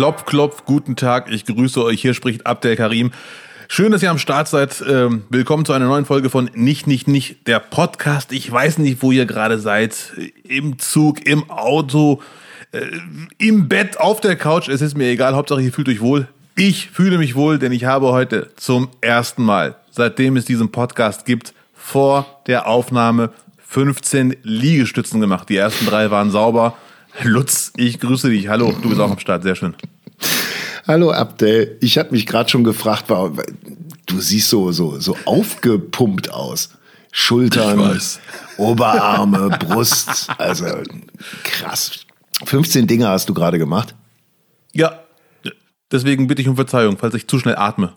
Klopf, klopf, guten Tag, ich grüße euch. Hier spricht Abdel Karim. Schön, dass ihr am Start seid. Ähm, willkommen zu einer neuen Folge von Nicht, Nicht, Nicht, der Podcast. Ich weiß nicht, wo ihr gerade seid. Im Zug, im Auto, äh, im Bett, auf der Couch. Es ist mir egal. Hauptsache, ihr fühlt euch wohl. Ich fühle mich wohl, denn ich habe heute zum ersten Mal, seitdem es diesen Podcast gibt, vor der Aufnahme 15 Liegestützen gemacht. Die ersten drei waren sauber. Lutz, ich grüße dich. Hallo, du bist auch am Start. Sehr schön. Hallo Abdel. Ich habe mich gerade schon gefragt, du siehst so, so, so aufgepumpt aus. Schultern, Oberarme, Brust. Also krass. 15 Dinge hast du gerade gemacht? Ja. Deswegen bitte ich um Verzeihung, falls ich zu schnell atme.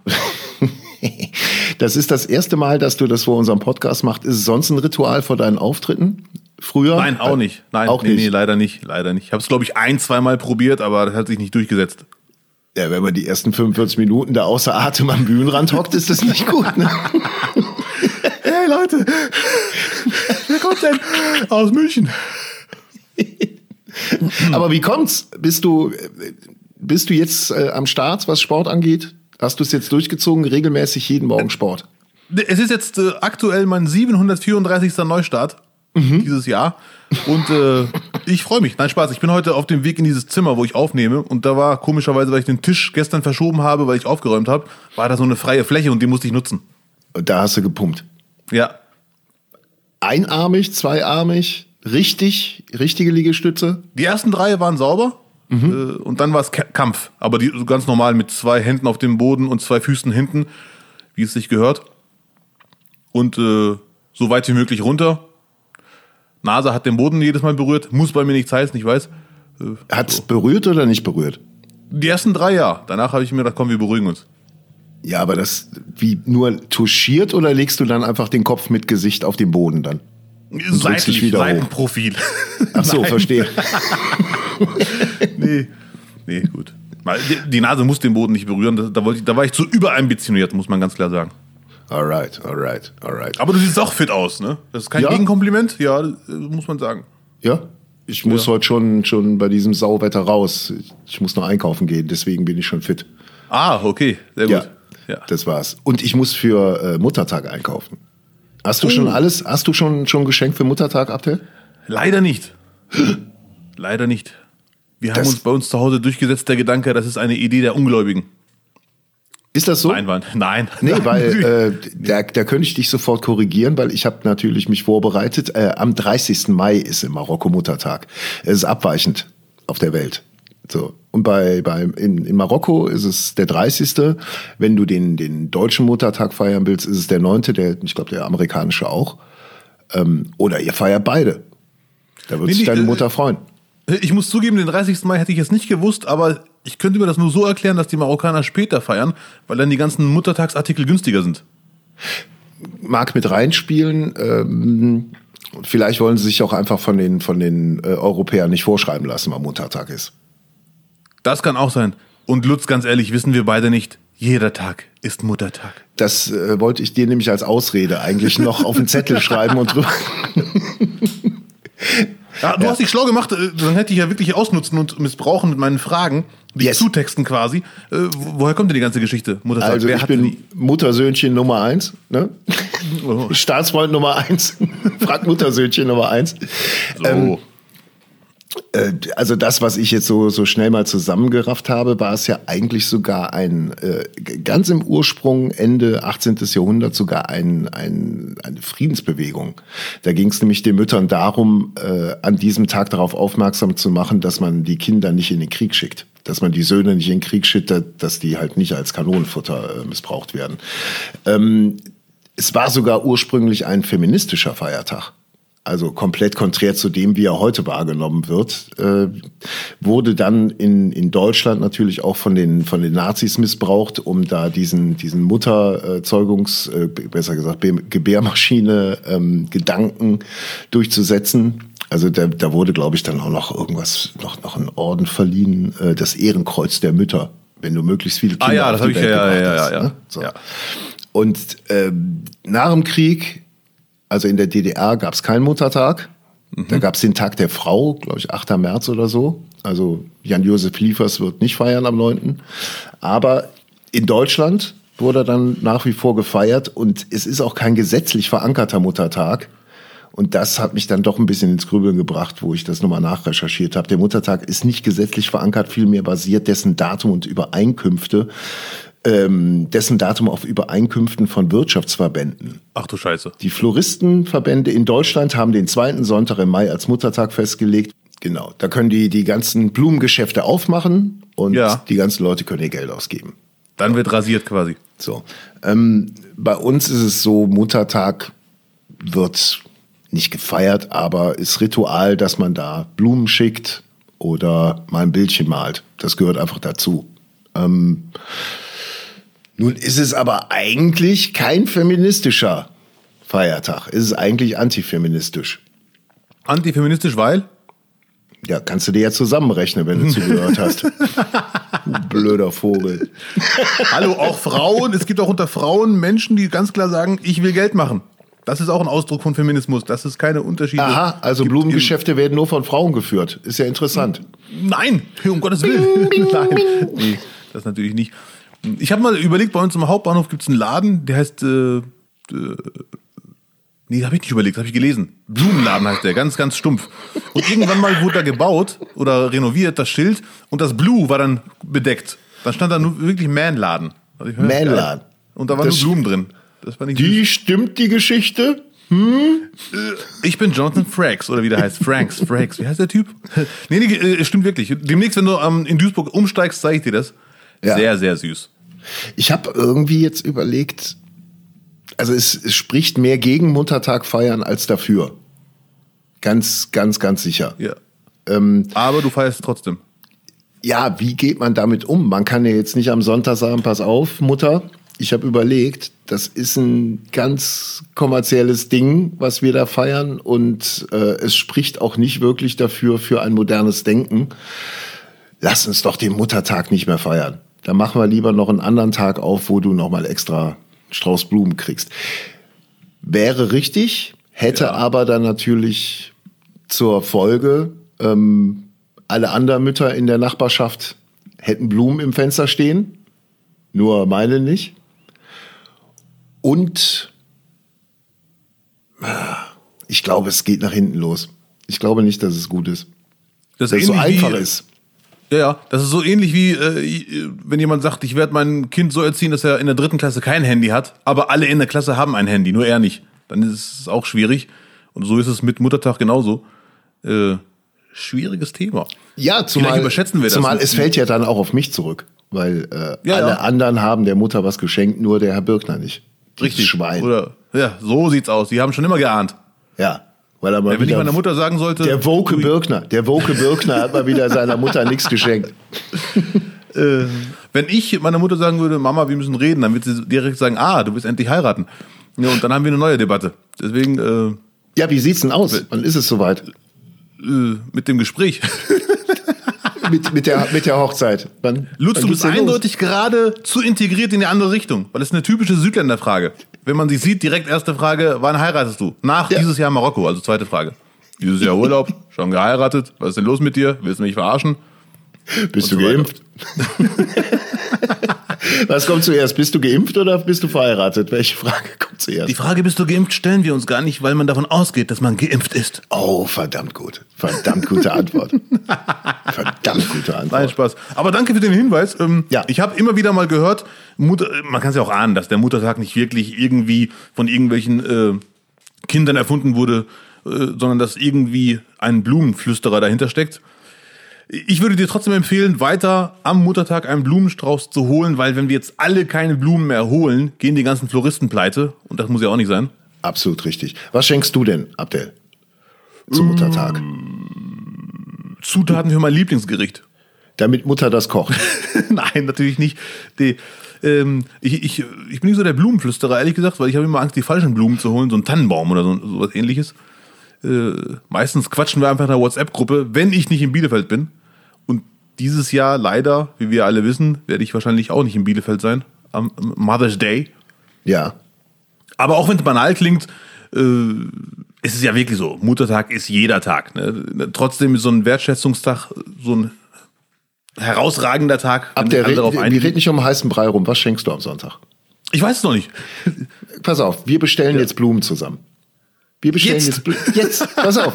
das ist das erste Mal, dass du das vor unserem Podcast machst. Ist es sonst ein Ritual vor deinen Auftritten? Früher? Nein, auch nicht. Nein, auch nee, nicht. nee, leider nicht. Leider nicht. Ich habe es, glaube ich, ein, zweimal probiert, aber das hat sich nicht durchgesetzt. Ja, wenn man die ersten 45 Minuten da außer Atem am Bühnenrand hockt, ist das nicht gut. Ne? hey Leute, wer kommt denn aus München? Aber wie kommt's? Bist du, bist du jetzt äh, am Start, was Sport angeht? Hast du es jetzt durchgezogen, regelmäßig jeden Morgen Sport? Es ist jetzt äh, aktuell mein 734. Neustart mhm. dieses Jahr. Und äh, ich freue mich. Nein, Spaß. Ich bin heute auf dem Weg in dieses Zimmer, wo ich aufnehme. Und da war komischerweise, weil ich den Tisch gestern verschoben habe, weil ich aufgeräumt habe, war da so eine freie Fläche und die musste ich nutzen. Und da hast du gepumpt. Ja. Einarmig, zweiarmig, richtig, richtige Liegestütze? Die ersten drei waren sauber. Mhm. Äh, und dann war es Kampf. Aber die, ganz normal mit zwei Händen auf dem Boden und zwei Füßen hinten, wie es sich gehört. Und äh, so weit wie möglich runter Nase hat den Boden jedes Mal berührt, muss bei mir nichts heißen, ich weiß. Äh, hat es so. berührt oder nicht berührt? Die ersten drei ja. Danach habe ich mir gedacht, komm, wir beruhigen uns. Ja, aber das wie nur touchiert oder legst du dann einfach den Kopf mit Gesicht auf den Boden dann? Seitlich, wieder Seitenprofil. Ach so, verstehe. nee, nee, gut. Die Nase muss den Boden nicht berühren. Da, wollte ich, da war ich zu überambitioniert, muss man ganz klar sagen. Alright, alright, alright. Aber du siehst auch fit aus, ne? Das ist kein ja. Gegenkompliment, ja, muss man sagen. Ja, ich muss ja. heute schon, schon bei diesem Sauwetter raus. Ich muss noch einkaufen gehen, deswegen bin ich schon fit. Ah, okay, sehr gut. Ja, ja. das war's. Und ich muss für äh, Muttertag einkaufen. Hast du oh. schon alles, hast du schon, schon Geschenk für Muttertag, Abdel? Leider nicht. Leider nicht. Wir das haben uns bei uns zu Hause durchgesetzt, der Gedanke, das ist eine Idee der Ungläubigen. Ist das so? Einwand. Nein. Nee, weil äh, da, da könnte ich dich sofort korrigieren, weil ich habe natürlich mich vorbereitet. Äh, am 30. Mai ist im Marokko Muttertag. Es ist abweichend auf der Welt. So. Und bei, bei in, in Marokko ist es der 30. Wenn du den, den deutschen Muttertag feiern willst, ist es der 9., der, ich glaube, der amerikanische auch. Ähm, oder ihr feiert beide. Da wird nee, sich deine äh, Mutter freuen. Ich muss zugeben, den 30. Mai hätte ich jetzt nicht gewusst, aber ich könnte mir das nur so erklären, dass die Marokkaner später feiern, weil dann die ganzen Muttertagsartikel günstiger sind. Mag mit reinspielen. Ähm, vielleicht wollen sie sich auch einfach von den, von den äh, Europäern nicht vorschreiben lassen, wann Muttertag ist. Das kann auch sein. Und Lutz, ganz ehrlich, wissen wir beide nicht. Jeder Tag ist Muttertag. Das äh, wollte ich dir nämlich als Ausrede eigentlich noch auf den Zettel schreiben und drüber. Ja, du ja. hast dich schlau gemacht, äh, dann hätte ich ja wirklich ausnutzen und missbrauchen mit meinen Fragen, die yes. zutexten quasi. Äh, woher kommt denn die ganze Geschichte? Muttertag? Also Wer ich bin die? Muttersöhnchen Nummer eins, ne? Oh. Staatsfreund Nummer eins. Frag Muttersöhnchen Nummer eins. So. Ähm, äh, also das, was ich jetzt so, so schnell mal zusammengerafft habe, war es ja eigentlich sogar ein, äh, ganz im Ursprung, Ende 18. Jahrhundert, sogar ein, ein, eine Friedensbewegung. Da ging es nämlich den Müttern darum, äh, an diesem Tag darauf aufmerksam zu machen, dass man die Kinder nicht in den Krieg schickt. Dass man die Söhne nicht in Krieg schickt, dass die halt nicht als Kanonenfutter äh, missbraucht werden. Ähm, es war sogar ursprünglich ein feministischer Feiertag also komplett konträr zu dem, wie er heute wahrgenommen wird, äh, wurde dann in, in Deutschland natürlich auch von den, von den Nazis missbraucht, um da diesen, diesen Mutterzeugungs, äh, besser gesagt, Gebärmaschine ähm, durchzusetzen. Also da, da wurde, glaube ich, dann auch noch irgendwas, noch, noch ein Orden verliehen, äh, das Ehrenkreuz der Mütter, wenn du möglichst viele Kinder ah, ja, das auf die Welt ja, ja, hast. Ja, ne? so. ja. Und ähm, nach dem Krieg also in der DDR gab es keinen Muttertag. Mhm. Da gab es den Tag der Frau, glaube ich, 8. März oder so. Also Jan-Josef Liefers wird nicht feiern am 9. Aber in Deutschland wurde dann nach wie vor gefeiert und es ist auch kein gesetzlich verankerter Muttertag. Und das hat mich dann doch ein bisschen ins Grübeln gebracht, wo ich das nochmal nachrecherchiert habe. Der Muttertag ist nicht gesetzlich verankert, vielmehr basiert dessen Datum und Übereinkünfte, ähm, dessen Datum auf Übereinkünften von Wirtschaftsverbänden. Ach du Scheiße. Die Floristenverbände in Deutschland haben den zweiten Sonntag im Mai als Muttertag festgelegt. Genau, da können die die ganzen Blumengeschäfte aufmachen und Ja. die ganzen Leute können ihr Geld ausgeben. Dann wird rasiert quasi. So. Ähm, bei uns ist es so, Muttertag wird nicht gefeiert, aber ist Ritual, dass man da Blumen schickt oder mal ein Bildchen malt. Das gehört einfach dazu. Ähm, nun ist es aber eigentlich kein feministischer Feiertag. Es ist eigentlich antifeministisch. Antifeministisch, weil? Ja, kannst du dir ja zusammenrechnen, wenn du zugehört hast. Du blöder Vogel. Hallo, auch Frauen. Es gibt auch unter Frauen Menschen, die ganz klar sagen, ich will Geld machen. Das ist auch ein Ausdruck von Feminismus, dass es keine Unterschiede Aha, also Blumengeschäfte werden nur von Frauen geführt. Ist ja interessant. Nein, um Gottes Willen. Nein, nee, das natürlich nicht. Ich habe mal überlegt, bei uns im Hauptbahnhof gibt es einen Laden, der heißt. Äh, äh, nee, habe ich nicht überlegt, habe ich gelesen. Blumenladen heißt der, ganz, ganz stumpf. Und irgendwann mal wurde da gebaut oder renoviert, das Schild, und das Blue war dann bedeckt. Dann stand da nur wirklich Man-Laden. Also das Man-Laden. Und da waren Das- nur Blumen drin. Das ich süß. Die stimmt die Geschichte? Ich bin Jonathan Frakes, oder wie der heißt. Franks, Frakes. Wie heißt der Typ? nee, nee, äh, stimmt wirklich. Demnächst, wenn du ähm, in Duisburg umsteigst, zeige ich dir das. Ja. Sehr, sehr süß. Ich habe irgendwie jetzt überlegt, also es, es spricht mehr gegen Muttertag feiern als dafür. Ganz, ganz, ganz sicher. Ja. Ähm, Aber du feierst trotzdem. ja, wie geht man damit um? Man kann ja jetzt nicht am Sonntag sagen, pass auf, Mutter, ich habe überlegt, das ist ein ganz kommerzielles Ding, was wir da feiern und äh, es spricht auch nicht wirklich dafür für ein modernes Denken. Lass uns doch den Muttertag nicht mehr feiern. Da machen wir lieber noch einen anderen Tag auf, wo du noch mal extra Strauß Blumen kriegst. Wäre richtig, hätte Ja. aber dann natürlich zur Folge, ähm, alle anderen Mütter in der Nachbarschaft hätten Blumen im Fenster stehen, nur meine nicht. Und ah, ich glaube, es geht nach hinten los. Ich glaube nicht, dass es gut ist. Das Dass es so einfach wie, ist. Ja, ja. Das ist so ähnlich wie, äh, wenn jemand sagt, ich werde mein Kind so erziehen, dass er in der dritten Klasse kein Handy hat, aber alle in der Klasse haben ein Handy, nur er nicht. Dann ist es auch schwierig. Und so ist es mit Muttertag genauso. Äh, schwieriges Thema. Ja, zumal, Vielleicht überschätzen wir das. zumal es fällt ja dann auch auf mich zurück, weil äh, Ja, alle ja. anderen haben der Mutter was geschenkt, nur der Herr Birkner nicht. Richtig. Schwein. Oder, ja, so sieht's aus. Die haben schon immer geahnt. ja, weil er mal Wenn ich meiner Mutter sagen sollte. der Woke Birkner, der Woke Birkner hat mal wieder seiner Mutter nichts geschenkt. äh, wenn ich meiner Mutter sagen würde, Mama, wir müssen reden, dann wird sie direkt sagen, ah, du willst endlich heiraten. Ja, und dann haben wir eine neue Debatte. Deswegen äh, Ja, wie sieht's denn aus? Wann ist es soweit? äh, mit dem Gespräch. Mit, mit, der, mit der Hochzeit. Wann, Lutz, wann du bist denn los? eindeutig gerade zu integriert in die andere Richtung, weil das ist eine typische Südländerfrage. Wenn man sich sieht, direkt erste Frage, wann heiratest du? Nach Ja. dieses Jahr Marokko, also zweite Frage. Dieses Jahr Urlaub, schon geheiratet, was ist denn los mit dir? Willst du mich verarschen? Bist du und so weiter. geimpft? Was kommt zuerst? Bist du geimpft oder bist du verheiratet? Welche Frage kommt zuerst? Die Frage, bist du geimpft, stellen wir uns gar nicht, weil man davon ausgeht, dass man geimpft ist. Oh, verdammt gut. Verdammt gute Antwort. verdammt gute Nein, Antwort. Spaß. Aber danke für den Hinweis. Ähm, Ja. Ich habe immer wieder mal gehört, Mutter, man kann es ja auch ahnen, dass der Muttertag nicht wirklich irgendwie von irgendwelchen äh, Kindern erfunden wurde, äh, sondern dass irgendwie ein Blumenflüsterer dahinter steckt. Ich würde dir trotzdem empfehlen, weiter am Muttertag einen Blumenstrauß zu holen, weil wenn wir jetzt alle keine Blumen mehr holen, gehen die ganzen Floristen pleite. Und das muss ja auch nicht sein. Absolut richtig. Was schenkst du denn, Abdel? Zum Muttertag. Zutaten für mein Lieblingsgericht. Damit Mutter das kocht. Nein, natürlich nicht. Die, ähm, ich, ich, ich bin nicht so der Blumenflüsterer, ehrlich gesagt, weil ich habe immer Angst, die falschen Blumen zu holen, so einen Tannenbaum oder so, so was ähnliches. Äh, meistens quatschen wir einfach in der WhatsApp-Gruppe, wenn ich nicht in Bielefeld bin. Und dieses Jahr leider, wie wir alle wissen, werde ich wahrscheinlich auch nicht in Bielefeld sein, am Mother's Day. Ja. Aber auch wenn es banal klingt, äh, es ist ja wirklich so, Muttertag ist jeder Tag. Ne? Trotzdem ist so ein Wertschätzungstag so ein herausragender Tag. Ab der Red, wir reden nicht um heißen Brei rum. Was schenkst du am Sonntag? Ich weiß es noch nicht. Pass auf, wir bestellen ja. jetzt Blumen zusammen. Wir bestellen jetzt, jetzt, Blumen. jetzt pass auf.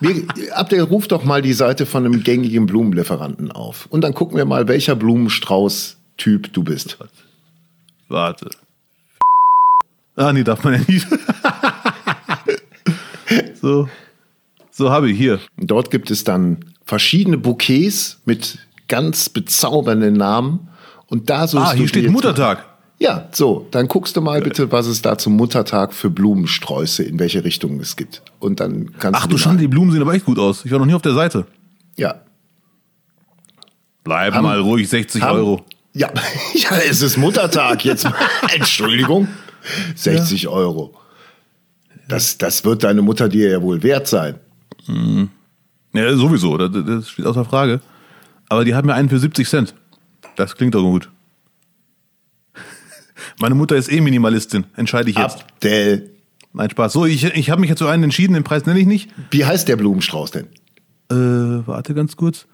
Wir, Abdel, ruf doch mal die Seite von einem gängigen Blumenlieferanten auf. Und dann gucken wir mal, welcher Blumenstrauß-Typ du bist. Warte. Ah, nee, darf man ja nicht. so. So habe ich hier. Dort gibt es dann verschiedene Bouquets mit ganz bezaubernden Namen. Und da so. Ah, hier steht Muttertag. Ja, so, dann guckst du mal bitte, was es da zum Muttertag für Blumensträuße, in welche Richtung es gibt. Und dann kannst Ach du schon, die Blumen sehen aber echt gut aus. Ich war noch nie auf der Seite. Ja. Bleib haben, mal ruhig, 60 haben, Euro. Ja, ja, es ist Muttertag jetzt. Entschuldigung. 60 ja. Euro. Das, das wird deine Mutter dir ja wohl wert sein. Mhm. Ja, sowieso, das, das steht außer Frage. Aber die haben ja einen für 70 Cent. Das klingt doch gut. Meine Mutter ist eh Minimalistin, entscheide ich jetzt. Abdel. Nein, Spaß. So, ich, ich habe mich jetzt für einen entschieden, den Preis nenne ich nicht. Wie heißt der Blumenstrauß denn? Äh, warte ganz kurz.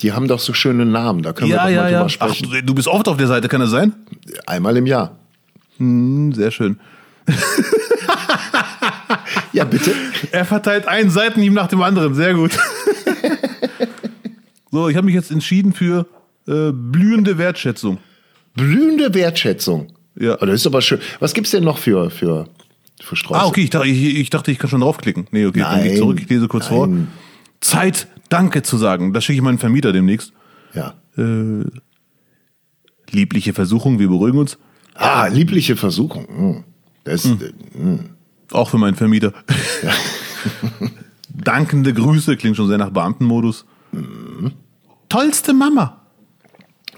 Die haben doch so schöne Namen, da können ja, wir doch mal ja, drüber sprechen. Ach, du bist oft auf der Seite, kann das sein? Einmal im Jahr. Hm, sehr schön. ja, bitte. Er verteilt einen Seitenhieb nach dem anderen, sehr gut. so, ich habe mich jetzt entschieden für äh, blühende Wertschätzung. Blühende Wertschätzung? Ja. Oh, das ist aber schön. Was gibt's denn noch für, für, für Sträuße? Ah, okay, ich dachte, ich, ich, dachte, ich kann schon draufklicken. Nee, okay, nein, dann geh zurück, ich lese kurz nein. vor. Zeit, Danke zu sagen. Das schicke ich meinen Vermieter demnächst. Ja. Äh, liebliche Versuchung, wir beruhigen uns. Ah, liebliche Versuchung. Hm. Das, hm. Hm. Auch für meinen Vermieter. Ja. Dankende Grüße, klingt schon sehr nach Beamtenmodus. Mhm. Tollste Mama.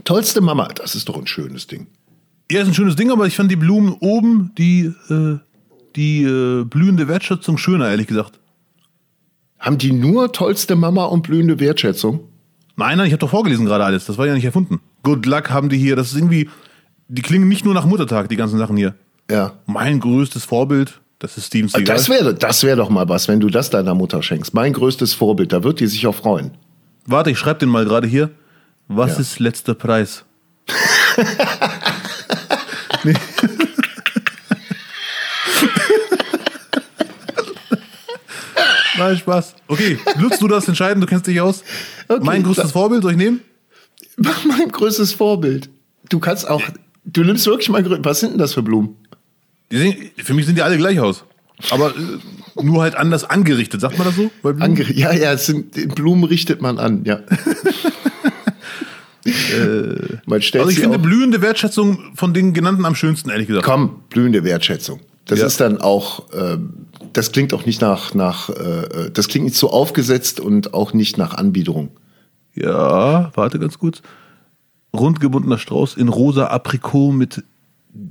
Tollste Mama, das ist doch ein schönes Ding. Ja, ist ein schönes Ding, aber ich fand die Blumen oben, die, äh, die äh, blühende Wertschätzung schöner, ehrlich gesagt. Haben die nur tollste Mama und blühende Wertschätzung? Nein, nein, ich habe doch vorgelesen gerade alles. Das war ja nicht erfunden. Good Luck haben die hier. Das ist irgendwie, die klingen nicht nur nach Muttertag, die ganzen Sachen hier. Ja. Mein größtes Vorbild, das ist Steven Seagal. Das wäre das wär doch mal was, wenn du das deiner Mutter schenkst. Mein größtes Vorbild, da wird die sich auch freuen. Warte, ich schreibe den mal gerade hier. Was ja. ist letzter Preis? Nein, Spaß. Okay, nutzt du das entscheiden, du kennst dich aus. Okay, mein größtes Vorbild, soll ich nehmen? Mein größtes Vorbild. Du kannst auch, du nimmst wirklich mein größtes, was sind denn das für Blumen? Sehen, für mich sind die alle gleich aus. Aber äh, nur halt anders angerichtet, sagt man das so? Angeri ja, ja, es sind, Blumen richtet man an, ja. äh, man stellt also ich finde blühende Wertschätzung von den genannten am schönsten, ehrlich gesagt. Komm, blühende Wertschätzung. Das ja. ist dann auch, äh, das klingt auch nicht nach, nach äh, das klingt nicht so aufgesetzt und auch nicht nach Anbiederung. Ja, warte ganz kurz. Rundgebundener Strauß in rosa Aprikot mit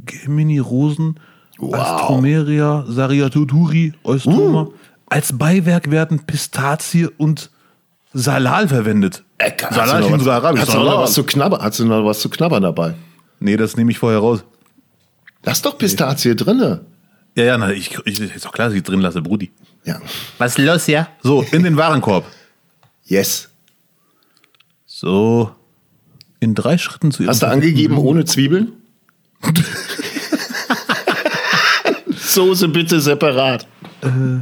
Gemini-Rosen, wow. Astromeria, Sariatuturi, Eustoma. Uh. Als Beiwerk werden Pistazie und Salal verwendet. Äh, Salal ist sogar arabisch. Hast du, noch was zu knabbern, hast du noch was zu knabbern dabei? Nee, das nehme ich vorher raus. Lass doch Pistazie drinne. Ja, ja, na, ich, ich, ist doch klar, dass ich drin lasse, Brudi. Ja. Was ist los, ja? So, in den Warenkorb. Yes. So. In drei Schritten zu Hast du angegeben ohne Zwiebeln? Soße bitte separat. Äh,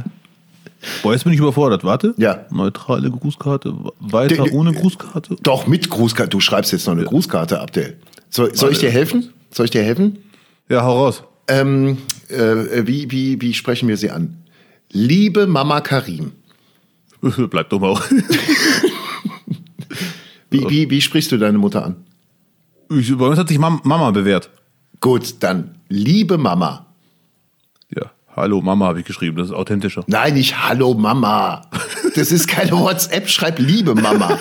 boah, jetzt bin ich überfordert. Warte. Ja. Neutrale Grußkarte. Weiter De, ohne Grußkarte. Doch, mit Grußkarte. Du schreibst jetzt noch eine ja. Grußkarte, Abdel. So, soll ich dir helfen? Soll ich dir helfen? Ja, hau raus. Ähm, äh, wie, wie, wie sprechen wir sie an? Liebe Mama Karim. Bleib doch mal. wie, wie, wie sprichst du deine Mutter an? Ich, bei uns hat sich Mama bewährt. Gut, dann liebe Mama. Hallo Mama habe ich geschrieben, das ist authentischer. Nein, nicht hallo Mama. Das ist keine WhatsApp, schreib liebe Mama.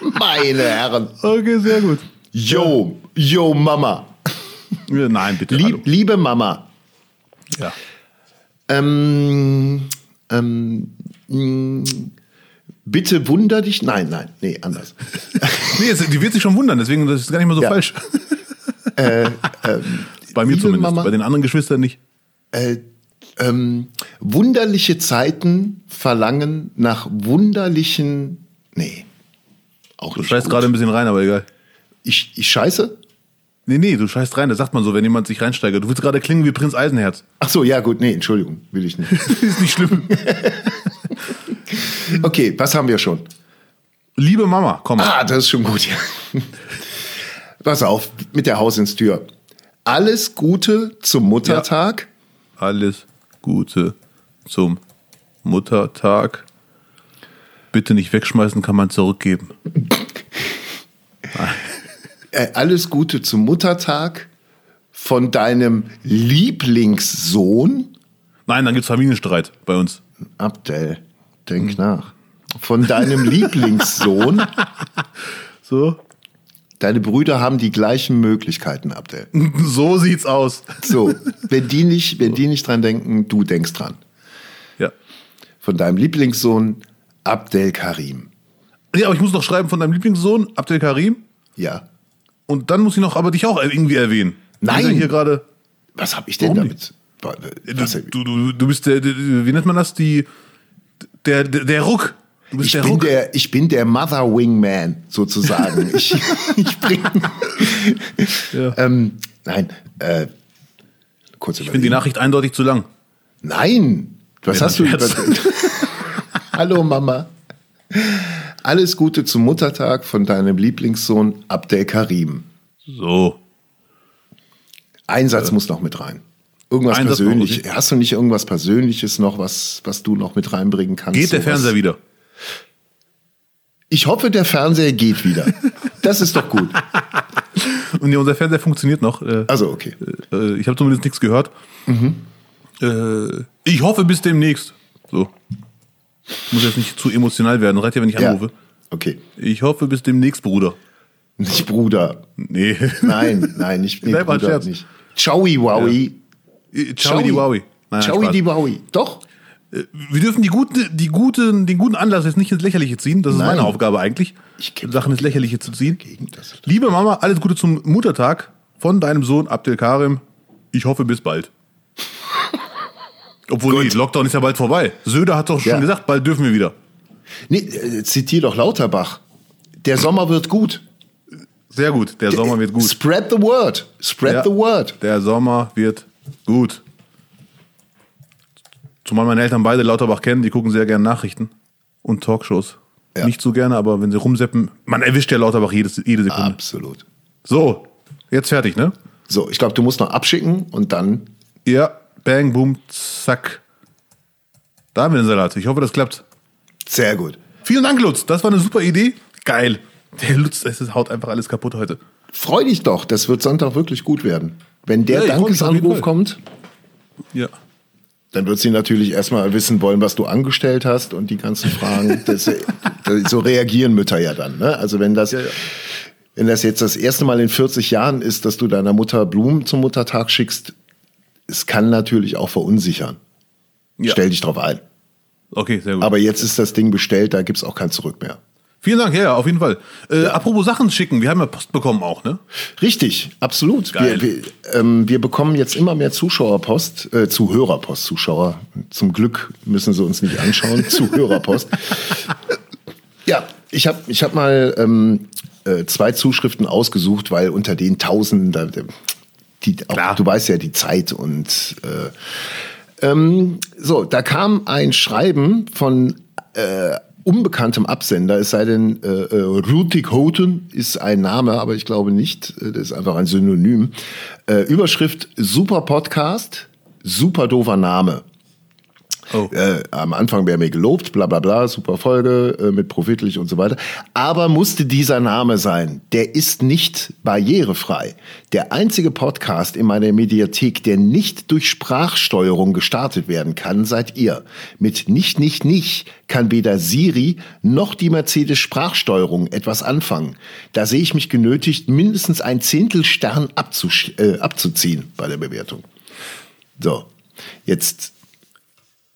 Meine Herren. Okay, sehr gut. Yo, yo Mama. Nein, bitte. Lieb, liebe Mama. Ja. Ähm, ähm, bitte wunder dich. Nein, nein, nee, anders. nee, die wird sich schon wundern, deswegen das ist gar nicht mehr so ja. falsch. Äh, ähm, Bei mir zumindest, Mama, bei den anderen Geschwistern nicht. Äh, ähm, Wunderliche Zeiten verlangen nach wunderlichen. Nee. Auch du scheißt gerade ein bisschen rein, aber egal. Ich, ich scheiße? Nee, nee, du scheißt rein. Das sagt man so, wenn jemand sich reinsteigert. Du willst gerade klingen wie Prinz Eisenherz. Ach so, ja, gut. Nee, Entschuldigung. Will ich nicht. ist nicht schlimm. okay, was haben wir schon? Liebe Mama, komm mal. Ah, das ist schon gut, ja. Pass auf, mit der Haus ins Tür. Alles Gute zum Muttertag. Ja. Alles Gute zum Muttertag. Bitte nicht wegschmeißen, kann man zurückgeben. äh, alles Gute zum Muttertag von deinem Lieblingssohn. Nein, dann gibt es Familienstreit bei uns. Abdel, denk hm. nach. Von deinem Lieblingssohn. So. Deine Brüder haben die gleichen Möglichkeiten, Abdel. So sieht's aus. So, wenn die nicht, wenn die nicht dran denken, du denkst dran. Ja. Von deinem Lieblingssohn Abdel Karim. Ja, aber ich muss noch schreiben von deinem Lieblingssohn Abdel Karim. Ja. Und dann muss ich noch aber dich auch irgendwie erwähnen. Nein. Hier gerade. Was habe ich denn damit? Du, du, du, bist der, wie nennt man das? Die, der, der, der Ruck. Du bist ich, der bin Ruck. Der, ich bin der Mother Wingman sozusagen. ich, ich bring. ja. ähm, nein, äh, kurz Ich finde die Nachricht eindeutig zu lang. Nein, was ja, hast du? Hallo Mama. Alles Gute zum Muttertag von deinem Lieblingssohn Abdel Karim. So. Ein Satz äh. muss noch mit rein. Irgendwas Persönliches. Hast du nicht irgendwas Persönliches noch, was, was du noch mit reinbringen kannst? Geht der Fernseher wieder? Ich hoffe, der Fernseher geht wieder. Das ist doch gut. Und ja, unser Fernseher funktioniert noch. Äh, also okay. Äh, ich habe zumindest nichts gehört. Mhm. Äh, ich hoffe bis demnächst. So. Muss jetzt nicht zu emotional werden. Reicht ja, wenn ich anrufe. Ja. Okay. Ich hoffe bis demnächst, Bruder. Nicht Bruder. Nee. Nein, nein, nicht nee, Bruder. Scherz. Nicht. Ciao, Wowi. Ja. Die Wowi. Ciao, die Wowi. Doch. Wir dürfen die gute, die gute, den guten Anlass jetzt nicht ins Lächerliche ziehen. Das ist Nein. meine Aufgabe eigentlich, Sachen ins Lächerliche zu ziehen. Liebe Mama, alles Gute zum Muttertag von deinem Sohn Abdel Karim. Ich hoffe bis bald. Obwohl, nee, Lockdown ist ja bald vorbei. Söder hat doch schon ja. gesagt, bald dürfen wir wieder. Nee, äh, zitier doch Lauterbach. Der Sommer wird gut. Sehr gut, der Sommer wird gut. Spread the word. Spread ja, the word. Der Sommer wird gut. Zumal meine Eltern beide Lauterbach kennen, die gucken sehr gerne Nachrichten und Talkshows. Ja. Nicht so gerne, aber wenn sie rumseppen, man erwischt ja Lauterbach jedes, jede Sekunde. Absolut. So, jetzt fertig, ne? So, ich glaube, du musst noch abschicken und dann. Ja, bang, boom, zack. Da haben wir den Salat. Ich hoffe, das klappt. Sehr gut. Vielen Dank, Lutz. Das war eine super Idee. Geil. Der Lutz, es haut einfach alles kaputt heute. Freu dich doch, das wird Sonntag wirklich gut werden. Wenn der ja, Dankesanruf kommt. Ja. Dann wird sie natürlich erstmal wissen wollen, was du angestellt hast und die ganzen Fragen. Das, das, so reagieren Mütter ja dann. Ne? Also wenn das, ja, ja. wenn das jetzt das erste Mal in 40 Jahren ist, dass du deiner Mutter Blumen zum Muttertag schickst, es kann natürlich auch verunsichern. Ja. Stell dich drauf ein. Okay, sehr gut. Aber jetzt ist das Ding bestellt, da gibt's auch kein Zurück mehr. Vielen Dank, ja, auf jeden Fall. Äh, ja. Apropos Sachen schicken, wir haben ja Post bekommen auch, ne? Richtig, absolut. Wir, wir, ähm, wir bekommen jetzt immer mehr Zuschauerpost, äh, Zuhörerpost, Zuschauer. Zum Glück müssen sie uns nicht anschauen, Zuhörerpost. Ja, ich habe ich hab mal ähm, äh, zwei Zuschriften ausgesucht, weil unter den Tausenden, die, auch, du weißt ja die Zeit und äh, ähm, so, da kam ein Schreiben von äh, unbekanntem Absender, es sei denn, äh, äh, Rutik Houghton ist ein Name, aber ich glaube nicht, äh, das ist einfach ein Synonym. Äh, Überschrift Super Podcast, super doofer Name. Oh. Äh, am Anfang wäre mir gelobt, bla bla bla, super Folge äh, mit profitlich und so weiter. Aber musste dieser Name sein. Der ist nicht barrierefrei. Der einzige Podcast in meiner Mediathek, der nicht durch Sprachsteuerung gestartet werden kann, seid ihr. Mit nicht, nicht, nicht kann weder Siri noch die Mercedes Sprachsteuerung etwas anfangen. Da sehe ich mich genötigt, mindestens ein Zehntel Stern äh, abzuziehen bei der Bewertung. So, jetzt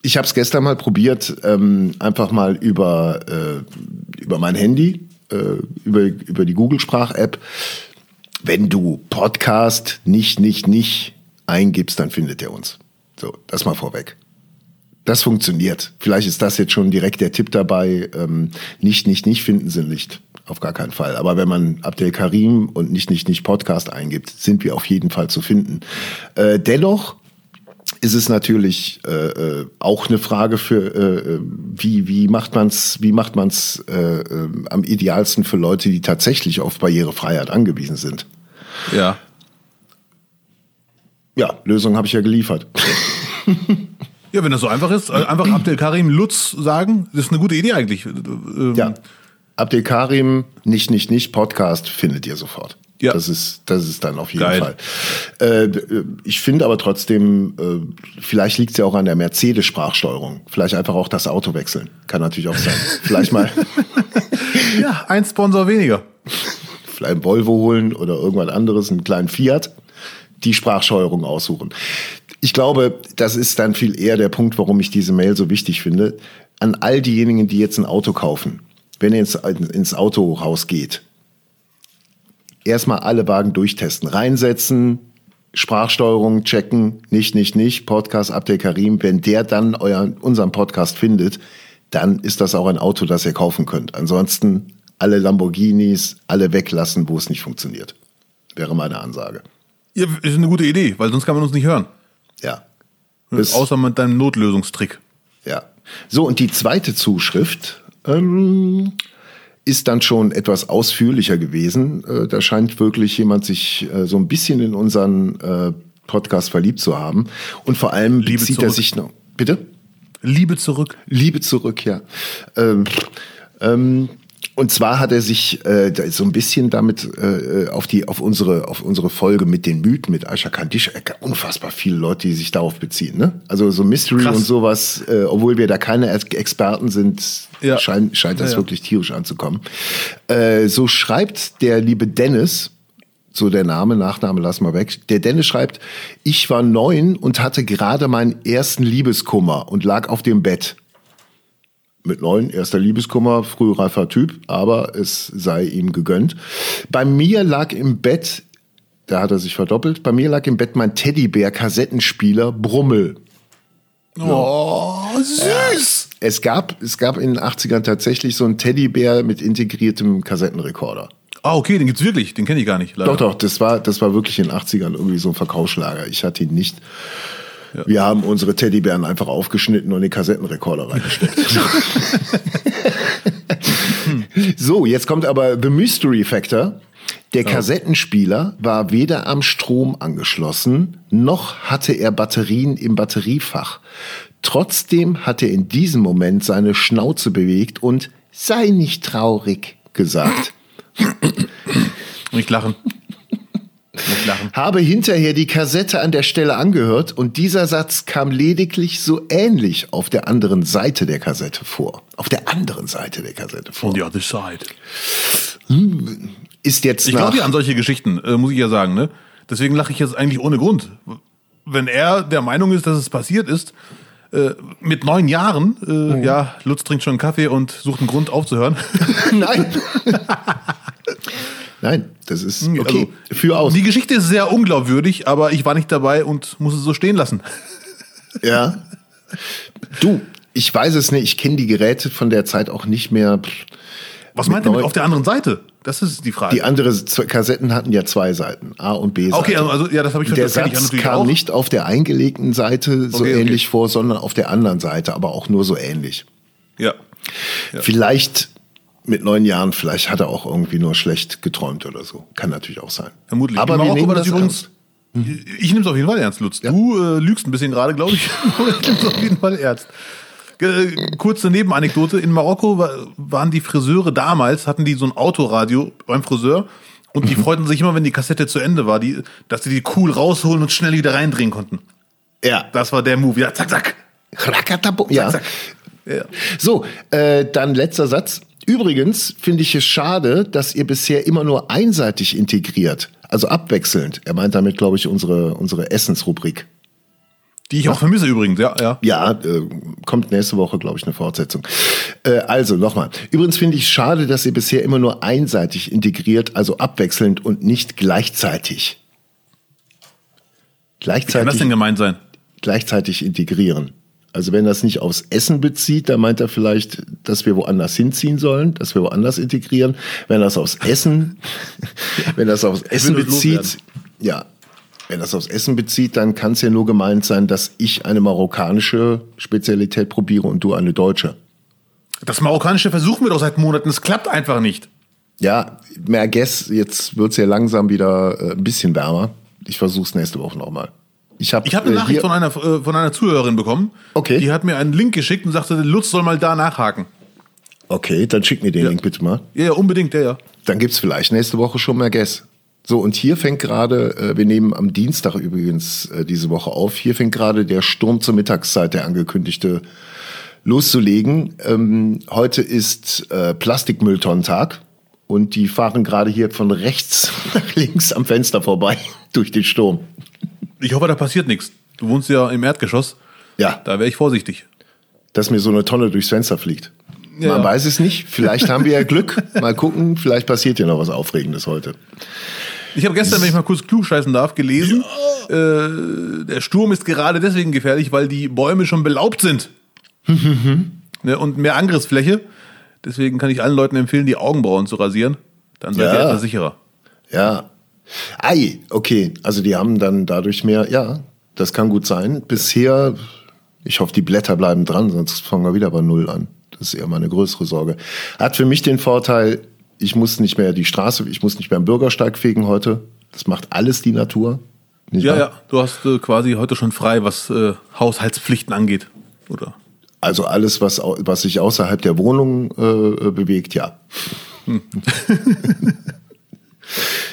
ich habe es gestern mal probiert, ähm, einfach mal über, äh, über mein Handy, äh, über, über die Google-Sprach-App. Wenn du Podcast nicht, nicht, nicht eingibst, dann findet er uns. So, das mal vorweg. Das funktioniert. Vielleicht ist das jetzt schon direkt der Tipp dabei. Ähm, nicht, nicht, nicht finden Sie nicht. Auf gar keinen Fall. Aber wenn man Abdel Karim und nicht, nicht, nicht Podcast eingibt, sind wir auf jeden Fall zu finden. Äh, dennoch ist es natürlich äh, äh auch eine Frage für äh, äh, wie wie macht man's wie macht man's äh, äh, am idealsten für Leute, die tatsächlich auf Barrierefreiheit angewiesen sind. Ja. Ja, Lösung habe ich ja geliefert. ja, wenn das so einfach ist, einfach Abdel Karim Lutz sagen, das ist eine gute Idee eigentlich. Ähm ja. Abdel Karim nicht nicht nicht Podcast findet ihr sofort. Ja. Das ist, das ist dann auf jeden Geil. Fall. Äh, ich finde aber trotzdem, äh, vielleicht liegt es ja auch an der Mercedes-Sprachsteuerung. Vielleicht einfach auch das Auto wechseln. Kann natürlich auch sein. vielleicht mal. ja, ein Sponsor weniger. Vielleicht ein Volvo holen oder irgendwas anderes, einen kleinen Fiat. Die Sprachsteuerung aussuchen. Ich glaube, das ist dann viel eher der Punkt, warum ich diese Mail so wichtig finde. An all diejenigen, die jetzt ein Auto kaufen. Wenn ihr ins, ins Autohaus geht erstmal alle Wagen durchtesten. Reinsetzen, Sprachsteuerung checken, nicht, nicht, nicht, Podcast Abdel Karim. Wenn der dann euren, unseren Podcast findet, dann ist das auch ein Auto, das ihr kaufen könnt. Ansonsten alle Lamborghinis, alle weglassen, wo es nicht funktioniert. Wäre meine Ansage. Ja, ist eine gute Idee, weil sonst kann man uns nicht hören. Ja. Bis Außer mit deinem Notlösungstrick. Ja. So, und die zweite Zuschrift, ähm, ist dann schon etwas ausführlicher gewesen. Äh, da scheint wirklich jemand sich äh, so ein bisschen in unseren äh, Podcast verliebt zu haben. Und vor allem Liebe bezieht zurück. er sich noch. Bitte? Liebe zurück. Liebe zurück, ja. Ähm, ähm, und zwar hat er sich äh, so ein bisschen damit äh, auf die auf unsere auf unsere Folge mit den Mythen mit Aisha Kandish äh, unfassbar viele Leute, die sich darauf beziehen. Ne? Also so Mystery Krass. und sowas, äh, obwohl wir da keine Experten sind, ja. scheint scheint das ja, ja. wirklich tierisch anzukommen. Äh, so schreibt der liebe Dennis. So der Name, Nachname lass mal weg. Der Dennis schreibt, ich war neun und hatte gerade meinen ersten Liebeskummer und lag auf dem Bett mit neun, erster Liebeskummer, frühreifer Typ, aber es sei ihm gegönnt. Bei mir lag im Bett, da hat er sich verdoppelt, bei mir lag im Bett mein Teddybär-Kassettenspieler Brummel. Oh, süß! Ja. Es gab, es gab in den 80ern tatsächlich so einen Teddybär mit integriertem Kassettenrekorder. Ah, okay, den gibt's wirklich, den kenne ich gar nicht. Leider. Doch, doch, das war, das war wirklich in den 80ern irgendwie so ein Verkaufsschlager. Ich hatte ihn nicht. Ja. Wir haben unsere Teddybären einfach aufgeschnitten und in den Kassettenrekorder reingesteckt. so, jetzt kommt aber The Mystery Factor. Der Kassettenspieler war weder am Strom angeschlossen, noch hatte er Batterien im Batteriefach. Trotzdem hat er in diesem Moment seine Schnauze bewegt und sei nicht traurig gesagt. Nicht lachen. Habe hinterher die Kassette an der Stelle angehört und dieser Satz kam lediglich so ähnlich auf der anderen Seite der Kassette vor. Auf der anderen Seite der Kassette vor. On the other side. Ist jetzt Ich glaube ja an solche Geschichten, äh, muss ich ja sagen. Ne? Deswegen lache ich jetzt eigentlich ohne Grund. Wenn er der Meinung ist, dass es passiert ist, äh, mit neun Jahren, äh, oh. ja, Lutz trinkt schon einen Kaffee und sucht einen Grund aufzuhören. Nein. Nein, das ist hm, okay. Also, für aus. Die Geschichte ist sehr unglaubwürdig, aber ich war nicht dabei und muss es so stehen lassen. Ja. Du, ich weiß es nicht. Ich kenne die Geräte von der Zeit auch nicht mehr. Was meint ihr mit auf der anderen Seite? Das ist die Frage. Die anderen Kassetten hatten ja zwei Seiten, A und B. -Seite. Okay, also ja, das habe ich verstanden. Der Satz kam auch. nicht auf der eingelegten Seite so okay, ähnlich okay. vor, sondern auf der anderen Seite, aber auch nur so ähnlich. Ja. ja. Vielleicht mit neun Jahren, vielleicht hat er auch irgendwie nur schlecht geträumt oder so. Kann natürlich auch sein. Vermutlich. Aber wir nehmen das übrigens. Ernst. Ich nehme es auf jeden Fall ernst, Lutz. Ja. Du äh, lügst ein bisschen gerade, glaube ich. ich nehme es auf jeden Fall ernst. Kurze Nebenanekdote. In Marokko waren die Friseure damals, hatten die so ein Autoradio beim Friseur und die mhm. freuten sich immer, wenn die Kassette zu Ende war, die, dass sie die cool rausholen und schnell wieder reindrehen konnten. Ja. Das war der Move. Ja, zack, zack. Ja. Zack, zack. ja. So, äh, dann letzter Satz. Übrigens finde ich es schade, dass ihr bisher immer nur einseitig integriert, also abwechselnd. Er meint damit, glaube ich, unsere, unsere Essensrubrik. Die ich auch vermisse übrigens, ja. Ja, ja äh, kommt nächste Woche, glaube ich, eine Fortsetzung. Äh, also nochmal. Übrigens finde ich es schade, dass ihr bisher immer nur einseitig integriert, also abwechselnd und nicht gleichzeitig. Gleichzeitig. Wie kann das denn gemeint sein? Gleichzeitig integrieren. Also wenn es nicht aufs Essen bezieht, dann meint er vielleicht, dass wir woanders hinziehen sollen, dass wir woanders integrieren. Wenn er es aufs Essen, wenn es aufs Essen bezieht, ja, wenn das aufs Essen bezieht, dann kann es ja nur gemeint sein, dass ich eine marokkanische Spezialität probiere und du eine deutsche. Das marokkanische versuchen wir doch seit Monaten. Es klappt einfach nicht. Ja, mehr Guess, jetzt wird es ja langsam wieder äh, ein bisschen wärmer. Ich versuche es nächste Woche nochmal. Ich habe ich hab eine äh, Nachricht von einer, äh, von einer Zuhörerin bekommen. Okay. Die hat mir einen Link geschickt und sagte, Lutz soll mal da nachhaken. Okay, dann schick mir den ja. Link bitte mal. Ja, ja unbedingt, ja, ja. Dann gibt es vielleicht nächste Woche schon mehr Guess. So, und hier fängt gerade, äh, wir nehmen am Dienstag übrigens äh, diese Woche auf, hier fängt gerade der Sturm zur Mittagszeit, der angekündigte, loszulegen. Ähm, heute ist äh, Plastikmülltonnentag und die fahren gerade hier von rechts nach links am Fenster vorbei durch den Sturm. Ich hoffe, da passiert nichts. Du wohnst ja im Erdgeschoss. Ja. Da wäre ich vorsichtig. Dass mir so eine Tonne durchs Fenster fliegt. Ja. Man weiß es nicht. Vielleicht haben wir ja Glück. Mal gucken. Vielleicht passiert ja noch was Aufregendes heute. Ich habe gestern, wenn ich mal kurz klugscheißen darf, gelesen, ja. äh, der Sturm ist gerade deswegen gefährlich, weil die Bäume schon belaubt sind. ne, und mehr Angriffsfläche. Deswegen kann ich allen Leuten empfehlen, die Augenbrauen zu rasieren. Dann seid ja. ihr etwas sicherer. Ja. Ei, okay. Also die haben dann dadurch mehr, ja, das kann gut sein. Bisher, ich hoffe, die Blätter bleiben dran, sonst fangen wir wieder bei Null an. Das ist eher mal eine größere Sorge. Hat für mich den Vorteil, ich muss nicht mehr die Straße, ich muss nicht mehr am Bürgersteig fegen heute. Das macht alles die Natur. ja, wahr? ja, du hast äh, quasi heute schon frei, was äh, Haushaltspflichten angeht, oder? Also alles, was, was sich außerhalb der Wohnung äh, bewegt, ja. Hm.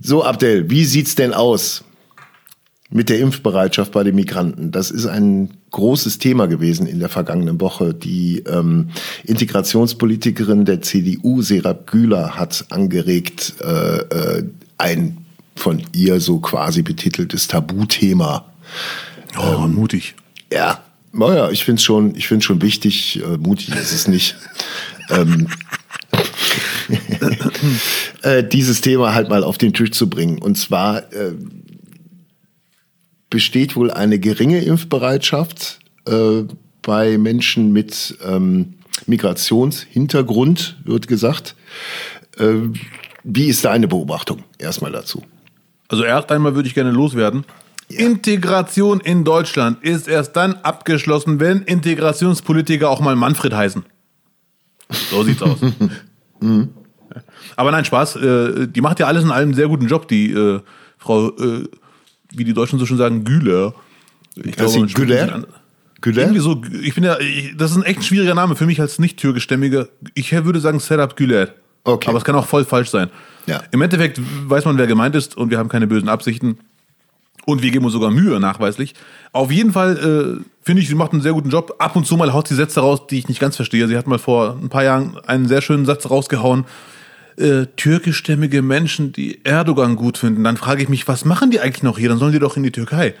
so, Abdel, wie sieht's denn aus? mit der Impfbereitschaft bei den Migranten. Das ist ein großes Thema gewesen in der vergangenen Woche. Die ähm, Integrationspolitikerin der CDU, Serap Güler, hat angeregt, äh, äh, ein von ihr so quasi betiteltes Tabuthema. Oh, ähm, mutig. Ja, naja, ich finde es schon, ich find's schon wichtig. Äh, mutig ist es nicht. ähm, äh, dieses Thema halt mal auf den Tisch zu bringen. Und zwar äh, besteht wohl eine geringe Impfbereitschaft äh, bei Menschen mit ähm, Migrationshintergrund, wird gesagt. Äh, wie ist deine Beobachtung erstmal dazu? Also erst einmal würde ich gerne loswerden. Ja. Integration in Deutschland ist erst dann abgeschlossen, wenn Integrationspolitiker auch mal Manfred heißen. So sieht's aus. mhm. Aber nein, Spaß. Äh, die macht ja alles in allem einen sehr guten Job, die äh, Frau äh, wie die Deutschen so schon sagen, Güler. Ich glaube, Güler? Güler? Irgendwie so, ich finde ja, ich, das ist ein echt schwieriger Name für mich als nicht-türkischstämmiger. Ich würde sagen Serap Güler. Okay. Aber es kann auch voll falsch sein. Ja. Im Endeffekt weiß man, wer gemeint ist und wir haben keine bösen Absichten. Und wir geben uns sogar Mühe, nachweislich. Auf jeden Fall äh, finde ich, sie macht einen sehr guten Job. Ab und zu mal haut sie Sätze raus, die ich nicht ganz verstehe. Sie hat mal vor ein paar Jahren einen sehr schönen Satz rausgehauen äh, türkischstämmige Menschen, die Erdogan gut finden, dann frage ich mich, was machen die eigentlich noch hier? Dann sollen die doch in die Türkei.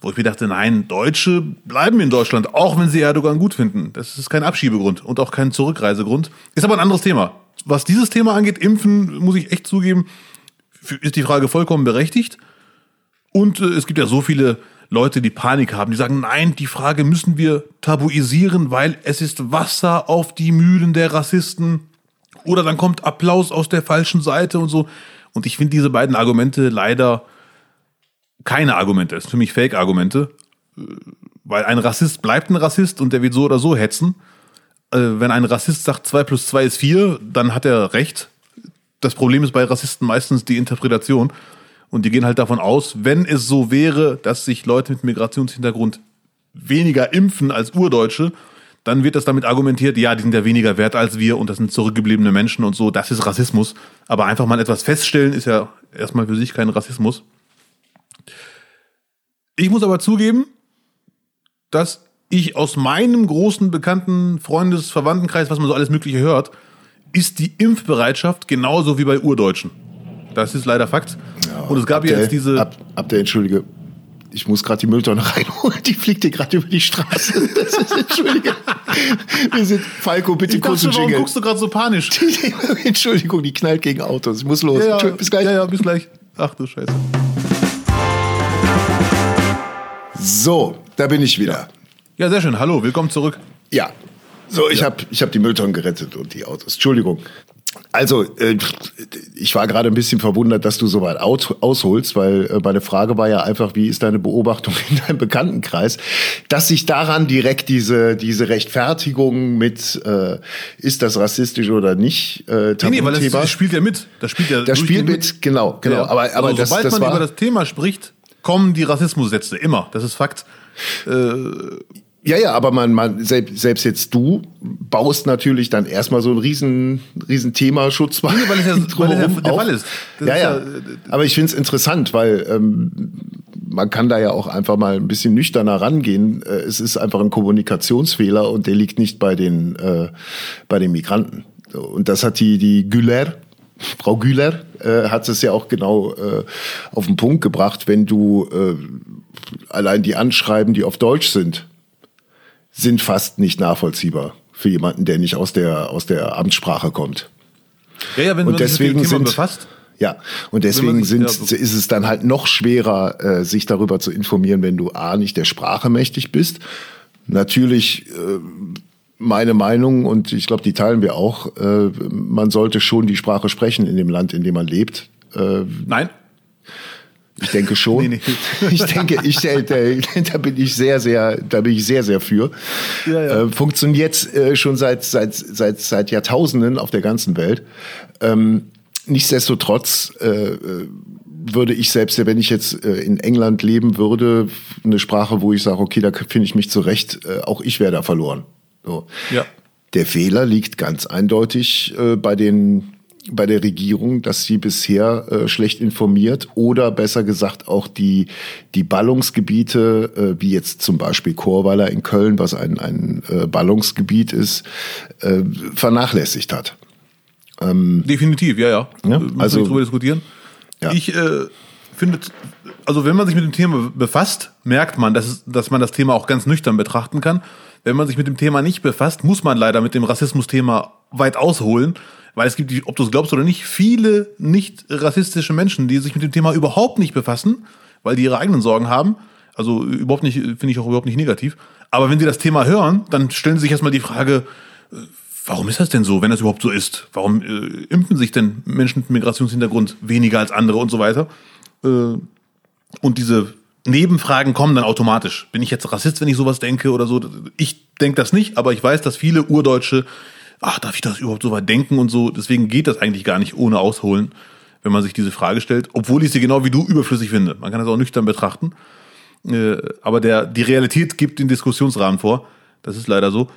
Wo ich mir dachte, nein, Deutsche bleiben in Deutschland, auch wenn sie Erdogan gut finden. Das ist kein Abschiebegrund und auch kein Zurückreisegrund. Ist aber ein anderes Thema. Was dieses Thema angeht, Impfen, muss ich echt zugeben, ist die Frage vollkommen berechtigt. Und äh, es gibt ja so viele Leute, die Panik haben, die sagen, nein, die Frage müssen wir tabuisieren, weil es ist Wasser auf die Mühlen der Rassisten. Oder dann kommt Applaus aus der falschen Seite und so. Und ich finde diese beiden Argumente leider keine Argumente. Das sind für mich Fake-Argumente. Weil ein Rassist bleibt ein Rassist und der wird so oder so hetzen. Äh, wenn ein Rassist sagt, 2 plus 2 ist 4, dann hat er recht. Das Problem ist bei Rassisten meistens die Interpretation. Und die gehen halt davon aus, wenn es so wäre, dass sich Leute mit Migrationshintergrund weniger impfen als Urdeutsche, dann wird das damit argumentiert, ja, die sind ja weniger wert als wir und das sind zurückgebliebene Menschen und so, das ist Rassismus. Aber einfach mal etwas feststellen, ist ja erstmal für sich kein Rassismus. Ich muss aber zugeben, dass ich aus meinem großen bekannten Freundes-, Verwandtenkreis, was man so alles Mögliche hört, ist die Impfbereitschaft genauso wie bei Urdeutschen. Das ist leider Fakt. Ja, und es gab ja jetzt diese. Ab, ab der, entschuldige, ich muss gerade die Mülltonne reinholen, die fliegt dir gerade über die Straße. Das ist, Entschuldige. Wir sind, Falco, bitte ich kurz dachte, Jingle. Warum guckst du gerade so panisch? Entschuldigung, die knallt gegen Autos. Ich muss los. Ja, ja, bis gleich. Ja, ja, bis gleich. Ach du Scheiße. So, da bin ich wieder. Ja, sehr schön. Hallo, willkommen zurück. Ja. So, ich ja. habe ich hab die Mülltonnen gerettet und die Autos. Entschuldigung. Also, äh, ich war gerade ein bisschen verwundert, dass du so weit ausholst, weil äh, meine Frage war ja einfach, wie ist deine Beobachtung in deinem Bekanntenkreis, dass sich daran direkt diese, diese Rechtfertigung mit, äh, ist das rassistisch oder nicht, äh, nee, nee, weil das, das, spielt ja mit. Das spielt ja das spielt mit, mit, genau, genau. Ja. Aber, aber also, das, sobald das man war, über das Thema spricht, kommen die Rassismussätze immer. Das ist Fakt. Äh, ja, ja, aber man, man selbst, selbst jetzt du baust natürlich dann erstmal so ein riesen, riesen Thema Schutzwall. Nee, weil es ja, weil es ja der Fall ist. Das ja, ist ja, ja. Aber ich finde es interessant, weil ähm, man kann da ja auch einfach mal ein bisschen nüchterner rangehen. Äh, es ist einfach ein Kommunikationsfehler und der liegt nicht bei den, äh, bei den Migranten. Und das hat die, die Güller, Frau Güler, äh, hat es ja auch genau äh, auf den Punkt gebracht, wenn du äh, allein die Anschreiben, die auf Deutsch sind, sind fast nicht nachvollziehbar für jemanden, der nicht aus der, aus der Amtssprache kommt. Ja, ja, wenn und man deswegen sich mit dem Thema sind, befasst. Ja, und deswegen sind, ja, ist es dann halt noch schwerer, äh, sich darüber zu informieren, wenn du A, nicht der Sprache mächtig bist. Natürlich äh, meine Meinung, und ich glaube, die teilen wir auch, äh, man sollte schon die Sprache sprechen in dem Land, in dem man lebt. Äh, Nein. Ich denke schon. nee, nee. Ich denke, ich, äh, da, bin ich sehr, sehr, da bin ich sehr, sehr für. Ja, ja. Äh, funktioniert äh, schon seit, seit, seit, seit Jahrtausenden auf der ganzen Welt. Ähm, nichtsdestotrotz äh, äh würde ich selbst, wenn ich jetzt äh, in England leben würde, eine Sprache, wo ich sage, okay, da finde ich mich zurecht, äh, auch ich wäre da verloren. So. Ja. Der Fehler liegt ganz eindeutig äh, bei den bei der Regierung, dass sie bisher äh, schlecht informiert oder besser gesagt auch die, die Ballungsgebiete, äh, wie jetzt zum Beispiel Chorweiler in Köln, was ein, ein äh, Ballungsgebiet ist, äh, vernachlässigt hat. Ähm, Definitiv, ja, ja. ja also nicht drüber diskutieren. Ja. Ich äh, finde, also wenn man sich mit dem Thema befasst, merkt man, dass, es, dass man das Thema auch ganz nüchtern betrachten kann. Wenn man sich mit dem Thema nicht befasst, muss man leider mit dem Rassismus-Thema weit ausholen weil es gibt, ob du es glaubst oder nicht, viele nicht rassistische Menschen, die sich mit dem Thema überhaupt nicht befassen, weil die ihre eigenen Sorgen haben. Also überhaupt nicht, finde ich auch überhaupt nicht negativ. Aber wenn sie das Thema hören, dann stellen sie sich erstmal die Frage, äh, warum ist das denn so, wenn das überhaupt so ist? Warum äh, impfen sich denn Menschen mit Migrationshintergrund weniger als andere und so weiter? Äh, und diese Nebenfragen kommen dann automatisch. Bin ich jetzt Rassist, wenn ich sowas denke oder so? Ich denke das nicht, aber ich weiß, dass viele Urdeutsche ach, darf ich das überhaupt so weit denken und so. Deswegen geht das eigentlich gar nicht ohne Ausholen, wenn man sich diese Frage stellt, obwohl ich sie genau wie du überflüssig finde. Man kann das auch nüchtern betrachten. Äh, aber der, die Realität gibt den Diskussionsrahmen vor. Das ist leider so.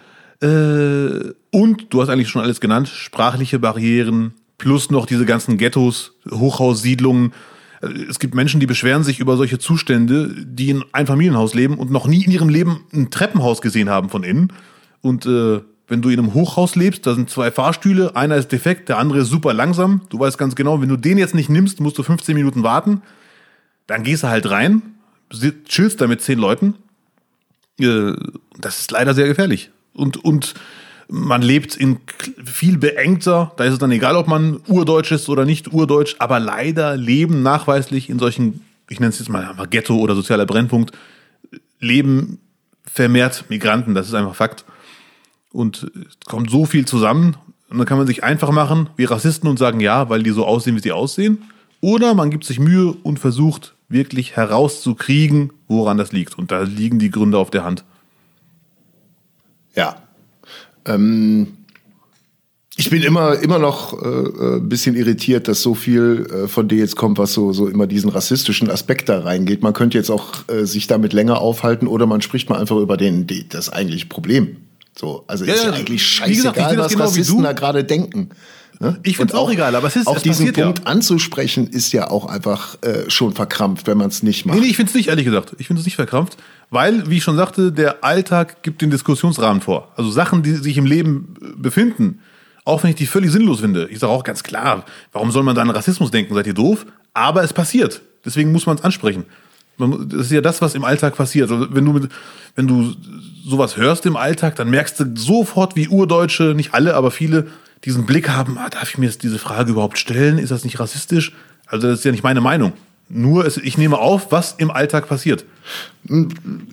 Äh, und du hast eigentlich schon alles genannt, sprachliche Barrieren, plus noch diese ganzen Ghettos, Hochhaussiedlungen. Äh, es gibt Menschen, die beschweren sich über solche Zustände, die in einem Familienhaus leben und noch nie in ihrem Leben ein Treppenhaus gesehen haben von innen. Und äh, wenn du in einem Hochhaus lebst, da sind zwei Fahrstühle, einer ist defekt, der andere ist super langsam. Du weißt ganz genau, wenn du den jetzt nicht nimmst, musst du 15 Minuten warten. Dann gehst du halt rein, chillst da mit zehn Leuten. Äh, das ist leider sehr gefährlich. Und, und man lebt in viel beengter, da ist es dann egal, ob man urdeutsch ist oder nicht urdeutsch, aber leider leben nachweislich in solchen, ich nenne es jetzt mal Ghetto oder sozialer Brennpunkt, leben vermehrt Migranten, das ist einfach Fakt. Und es kommt so viel zusammen. Und dann kann man sich einfach machen wie Rassisten und sagen, ja, weil die so aussehen, wie sie aussehen. Oder man gibt sich Mühe und versucht wirklich herauszukriegen, woran das liegt. Und da liegen die Gründe auf der Hand. Ja. Ähm, ich bin immer, immer noch äh, äh ein bisschen irritiert, dass so viel äh, von dir jetzt kommt, was so, so immer diesen rassistischen Aspekt da reingeht. Man könnte jetzt auch äh, sich damit länger aufhalten oder man spricht mal einfach über den, die, das eigentliche Problem. So, also ja, ist ja eigentlich scheißegal, gesagt, was genau Rassisten da gerade denken. Ne? Ich finde es auch egal, aber es ist auch diesen Punkt ja. anzusprechen ist ja auch einfach äh, schon verkrampft, wenn man es nicht macht. Nee, nee ich finde es nicht, ehrlich gesagt. Ich finde es nicht verkrampft, weil, wie ich schon sagte, der Alltag gibt den Diskussionsrahmen vor. Also Sachen, die sich im Leben äh, befinden, auch wenn ich die völlig sinnlos finde. Ich sage auch ganz klar, warum soll man da an Rassismus denken? Seid ihr doof? Aber es passiert. Deswegen muss man es ansprechen. Das ist ja das, was im Alltag passiert. Also wenn du mit, wenn du sowas hörst im Alltag, dann merkst du sofort, wie Urdeutsche, nicht alle, aber viele, diesen Blick haben, ah, darf ich mir jetzt diese Frage überhaupt stellen? Ist das nicht rassistisch? Also das ist ja nicht meine Meinung. Nur, es, ich nehme auf, was im Alltag passiert.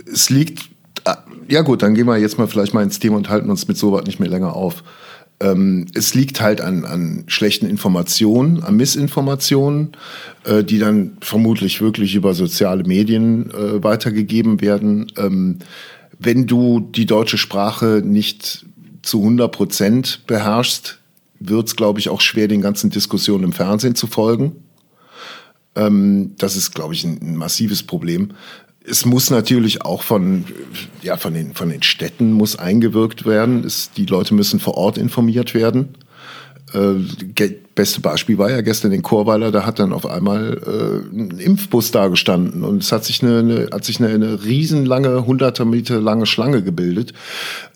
Es liegt Ah, ja gut, dann gehen wir jetzt mal vielleicht mal ins Thema und halten uns mit sowas nicht mehr länger auf. Ähm, es liegt halt an, an schlechten Informationen, an Missinformationen, äh, die dann vermutlich wirklich über soziale Medien äh, weitergegeben werden. Ähm, wenn du die deutsche Sprache nicht zu 100 Prozent beherrschst, wird es, glaube ich, auch schwer, den ganzen Diskussionen im Fernsehen zu folgen. Ähm, das ist, glaube ich, ein, ein massives Problem es muss natürlich auch von, ja, von den, von den Städten muss eingewirkt werden. Es, die Leute müssen vor Ort informiert werden. Äh, beste Beispiel war ja gestern in Chorweiler, da hat dann auf einmal äh, ein Impfbus da gestanden und es hat sich eine, eine hat sich eine, eine riesenlange, hunderter Meter lange Schlange gebildet.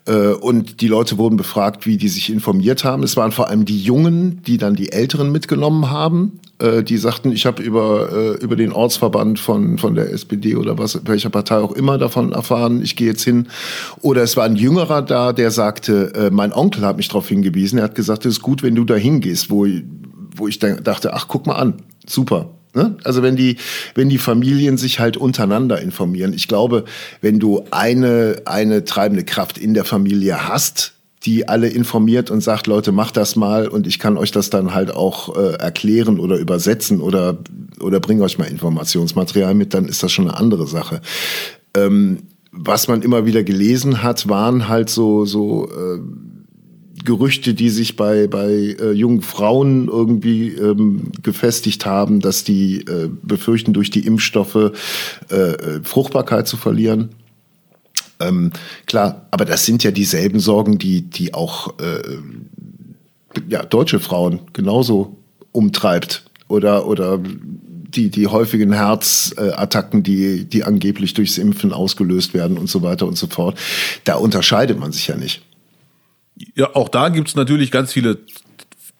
Äh, und die Leute wurden befragt, wie die sich informiert haben. Es waren vor allem die Jungen, die dann die Älteren mitgenommen haben äh, die sagten, ich habe über, äh, über den Ortsverband von, von der SPD oder was, welcher Partei auch immer davon erfahren, ich gehe jetzt hin. Oder es war ein Jüngerer da, der sagte, mein Onkel hat mich darauf hingewiesen, er hat gesagt, es ist gut, wenn du da hingehst, wo, wo ich dachte, ach, guck mal an, super. Ne? Also wenn die, wenn die Familien sich halt untereinander informieren. Ich glaube, wenn du eine, eine treibende Kraft in der Familie hast, die alle informiert und sagt, Leute, macht das mal und ich kann euch das dann halt auch äh, erklären oder übersetzen oder, oder bringe euch mal Informationsmaterial mit, dann ist das schon eine andere Sache. Ähm, was man immer wieder gelesen hat, waren halt so, so äh, Gerüchte, die sich bei, bei äh, jungen Frauen irgendwie ähm, gefestigt haben, dass die äh, befürchten, durch die Impfstoffe äh, äh Fruchtbarkeit zu verlieren. Ähm, klar, aber das sind ja dieselben Sorgen, die, die auch äh, ja, deutsche Frauen genauso umtreibt. Oder, oder die, die häufigen Herzattacken, die, die angeblich durchs Impfen ausgelöst werden und so weiter und so fort. Da unterscheidet man sich ja nicht. Ja, auch da gibt es natürlich ganz viele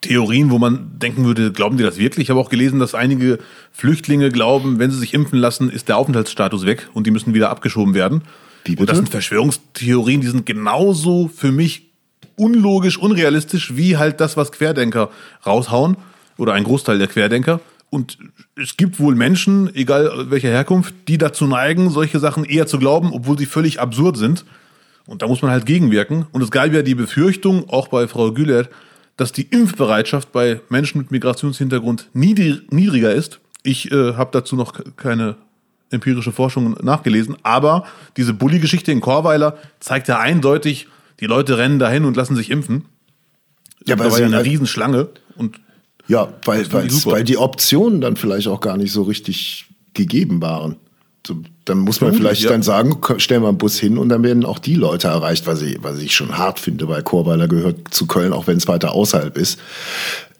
Theorien, wo man denken würde, glauben die das wirklich? Ich habe auch gelesen, dass einige Flüchtlinge glauben, wenn sie sich impfen lassen, ist der Aufenthaltsstatus weg und die müssen wieder abgeschoben werden. Wie? Und das sind Verschwörungstheorien, die sind genauso für mich unlogisch, unrealistisch, wie halt das, was Querdenker raushauen. Oder ein Großteil der Querdenker. Und es gibt wohl Menschen, egal welcher Herkunft, die dazu neigen, solche Sachen eher zu glauben, obwohl sie völlig absurd sind. Und da muss man halt gegenwirken. Und es gab ja die Befürchtung, auch bei Frau Güllert, dass die Impfbereitschaft bei Menschen mit Migrationshintergrund niedriger ist. Ich äh, habe dazu noch keine empirische Forschung nachgelesen, aber diese Bulli-Geschichte in Chorweiler zeigt ja eindeutig, die Leute rennen dahin und lassen sich impfen. Ja, da war ja eine halt Riesenschlange und ja, weil, weil, weil die Optionen dann vielleicht auch gar nicht so richtig gegeben waren. Dann muss man vielleicht ja. dann sagen, stellen wir einen Bus hin und dann werden auch die Leute erreicht, was ich, was ich schon hart finde, weil Chorweiler gehört zu Köln, auch wenn es weiter außerhalb ist.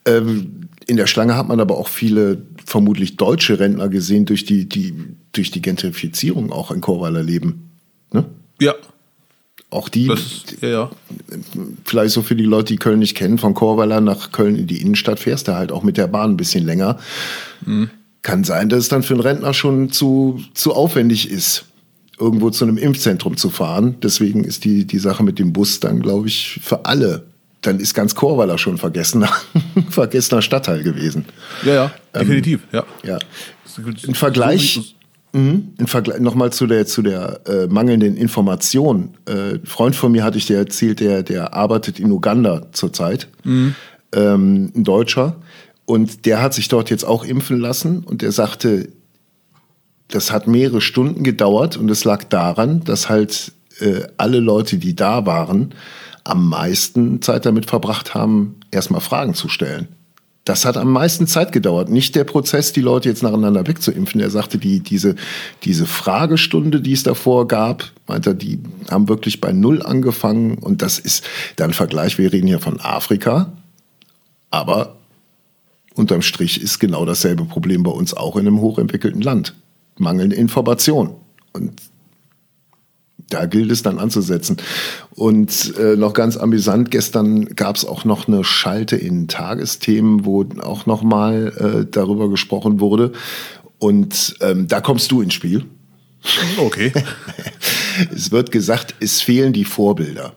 Ähm, in der Schlange hat man aber auch viele vermutlich deutsche Rentner gesehen durch die, die, durch die Gentrifizierung auch in Chorweiler leben. Ne? Ja. Auch die, das, ja, ja. vielleicht so für die Leute, die Köln nicht kennen, von Chorweiler nach Köln in die Innenstadt fährst du halt auch mit der Bahn ein bisschen länger. Mhm. Kann sein, dass es dann für einen Rentner schon zu, zu aufwendig ist, irgendwo zu einem Impfzentrum zu fahren. Deswegen ist die, die Sache mit dem Bus dann, glaube ich, für alle dann ist ganz Chorweiler schon vergessener, vergessener Stadtteil gewesen. Ja, ja, ähm, definitiv, ja. ja. Im Vergleich, mhm, im Vergleich nochmal zu der, zu der äh, mangelnden Information. Äh, ein Freund von mir hatte ich dir erzählt, der, der arbeitet in Uganda zurzeit, mhm. ähm, ein Deutscher. Und der hat sich dort jetzt auch impfen lassen und der sagte, das hat mehrere Stunden gedauert und es lag daran, dass halt äh, alle Leute, die da waren, am meisten Zeit damit verbracht haben, erstmal Fragen zu stellen. Das hat am meisten Zeit gedauert. Nicht der Prozess, die Leute jetzt nacheinander wegzuimpfen. Er sagte, die, diese, diese Fragestunde, die es davor gab, meinte er, die haben wirklich bei Null angefangen. Und das ist dann Vergleich. Wir reden hier von Afrika. Aber unterm Strich ist genau dasselbe Problem bei uns auch in einem hochentwickelten Land. Mangelnde Information. Und da gilt es dann anzusetzen. Und äh, noch ganz amüsant, gestern gab es auch noch eine Schalte in Tagesthemen, wo auch nochmal äh, darüber gesprochen wurde. Und ähm, da kommst du ins Spiel. Okay. es wird gesagt, es fehlen die Vorbilder.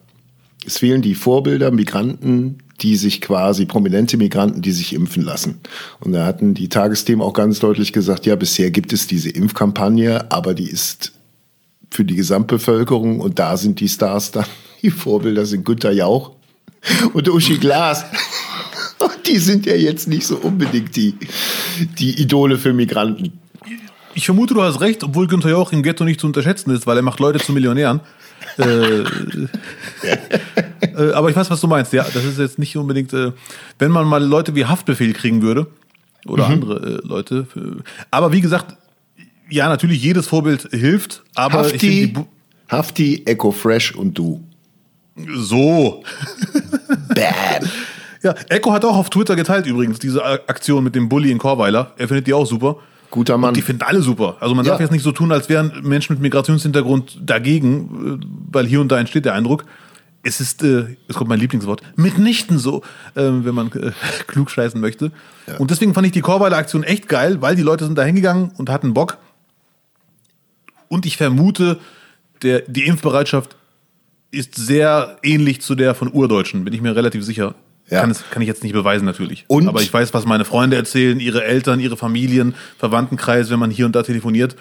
Es fehlen die Vorbilder, Migranten, die sich quasi, prominente Migranten, die sich impfen lassen. Und da hatten die Tagesthemen auch ganz deutlich gesagt, ja, bisher gibt es diese Impfkampagne, aber die ist für die Gesamtbevölkerung und da sind die Stars dann, die Vorbilder sind Günter Jauch und Uschi Glas. die sind ja jetzt nicht so unbedingt die, die Idole für Migranten. Ich vermute, du hast recht, obwohl Günther Jauch im Ghetto nicht zu unterschätzen ist, weil er macht Leute zu Millionären. Äh, äh, aber ich weiß, was du meinst. Ja, das ist jetzt nicht unbedingt, äh, wenn man mal Leute wie Haftbefehl kriegen würde oder mhm. andere äh, Leute. aber wie gesagt, ja, natürlich jedes Vorbild hilft, aber Hafti, Hafti, Echo Fresh und du. So. Bam. Ja, Echo hat auch auf Twitter geteilt übrigens diese Aktion mit dem Bully in Chorweiler. Er findet die auch super. Guter Mann. Und die finden alle super. Also man ja. darf jetzt nicht so tun, als wären Menschen mit Migrationshintergrund dagegen, äh, weil hier und da entsteht der Eindruck. Es ist, äh, es kommt mein Lieblingswort, mitnichten so, äh, wenn man äh, klug scheißen möchte. Ja. Und deswegen fand ich die Chorweiler Aktion echt geil, weil die Leute sind da hingegangen und hatten Bock. Und ich vermute, der, die Impfbereitschaft ist sehr ähnlich zu der von Urdeutschen, bin ich mir relativ sicher. Ja. Kann, es, kann ich jetzt nicht beweisen natürlich. Und? Aber ich weiß, was meine Freunde erzählen, ihre Eltern, ihre Familien, Verwandtenkreis, wenn man hier und da telefoniert.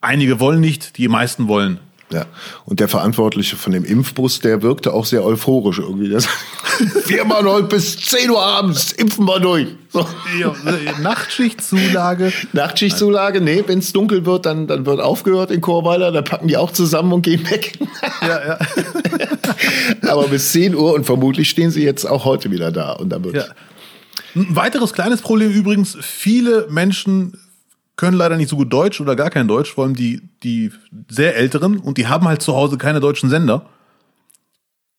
Einige wollen nicht, die meisten wollen. Ja, und der Verantwortliche von dem Impfbus, der wirkte auch sehr euphorisch irgendwie. Das wir machen heute bis 10 Uhr abends, impfen wir durch. So. Ja, Nachtschichtzulage. Nachtschichtzulage, nee, wenn es dunkel wird, dann, dann wird aufgehört in Chorweiler, da packen die auch zusammen und gehen weg. Ja, ja. Aber bis 10 Uhr und vermutlich stehen sie jetzt auch heute wieder da. Und dann wird ja. Ein weiteres kleines Problem übrigens, viele Menschen können leider nicht so gut Deutsch oder gar kein Deutsch, vor allem die, die sehr Älteren, und die haben halt zu Hause keine deutschen Sender.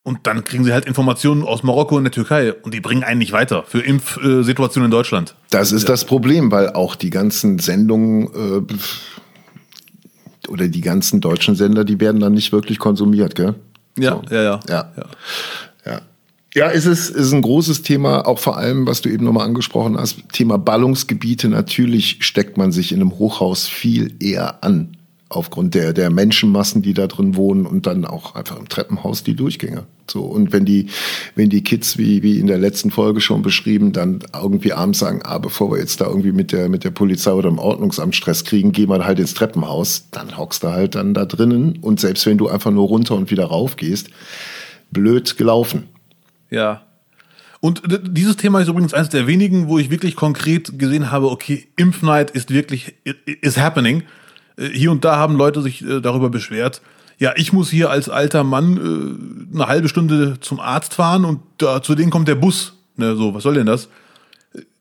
Und dann kriegen sie halt Informationen aus Marokko und der Türkei und die bringen einen nicht weiter für Impfsituationen in Deutschland. Das ist das Problem, weil auch die ganzen Sendungen äh, oder die ganzen deutschen Sender, die werden dann nicht wirklich konsumiert, gell? Ja, so. ja, ja, ja, ja. Ja, es ist, ist ein großes Thema, auch vor allem, was du eben nochmal angesprochen hast, Thema Ballungsgebiete. Natürlich steckt man sich in einem Hochhaus viel eher an, aufgrund der, der Menschenmassen, die da drin wohnen und dann auch einfach im Treppenhaus die Durchgänge. So, und wenn die, wenn die Kids, wie, wie in der letzten Folge schon beschrieben, dann irgendwie abends sagen, ah, bevor wir jetzt da irgendwie mit der, mit der Polizei oder im Ordnungsamt Stress kriegen, gehen wir halt ins Treppenhaus, dann hockst du halt dann da drinnen und selbst wenn du einfach nur runter und wieder rauf gehst, blöd gelaufen. Ja. Und dieses Thema ist übrigens eines der wenigen, wo ich wirklich konkret gesehen habe, okay, Impfneid ist wirklich, is happening. Äh, hier und da haben Leute sich äh, darüber beschwert. Ja, ich muss hier als alter Mann äh, eine halbe Stunde zum Arzt fahren und da, zu denen kommt der Bus. Ne, so, was soll denn das?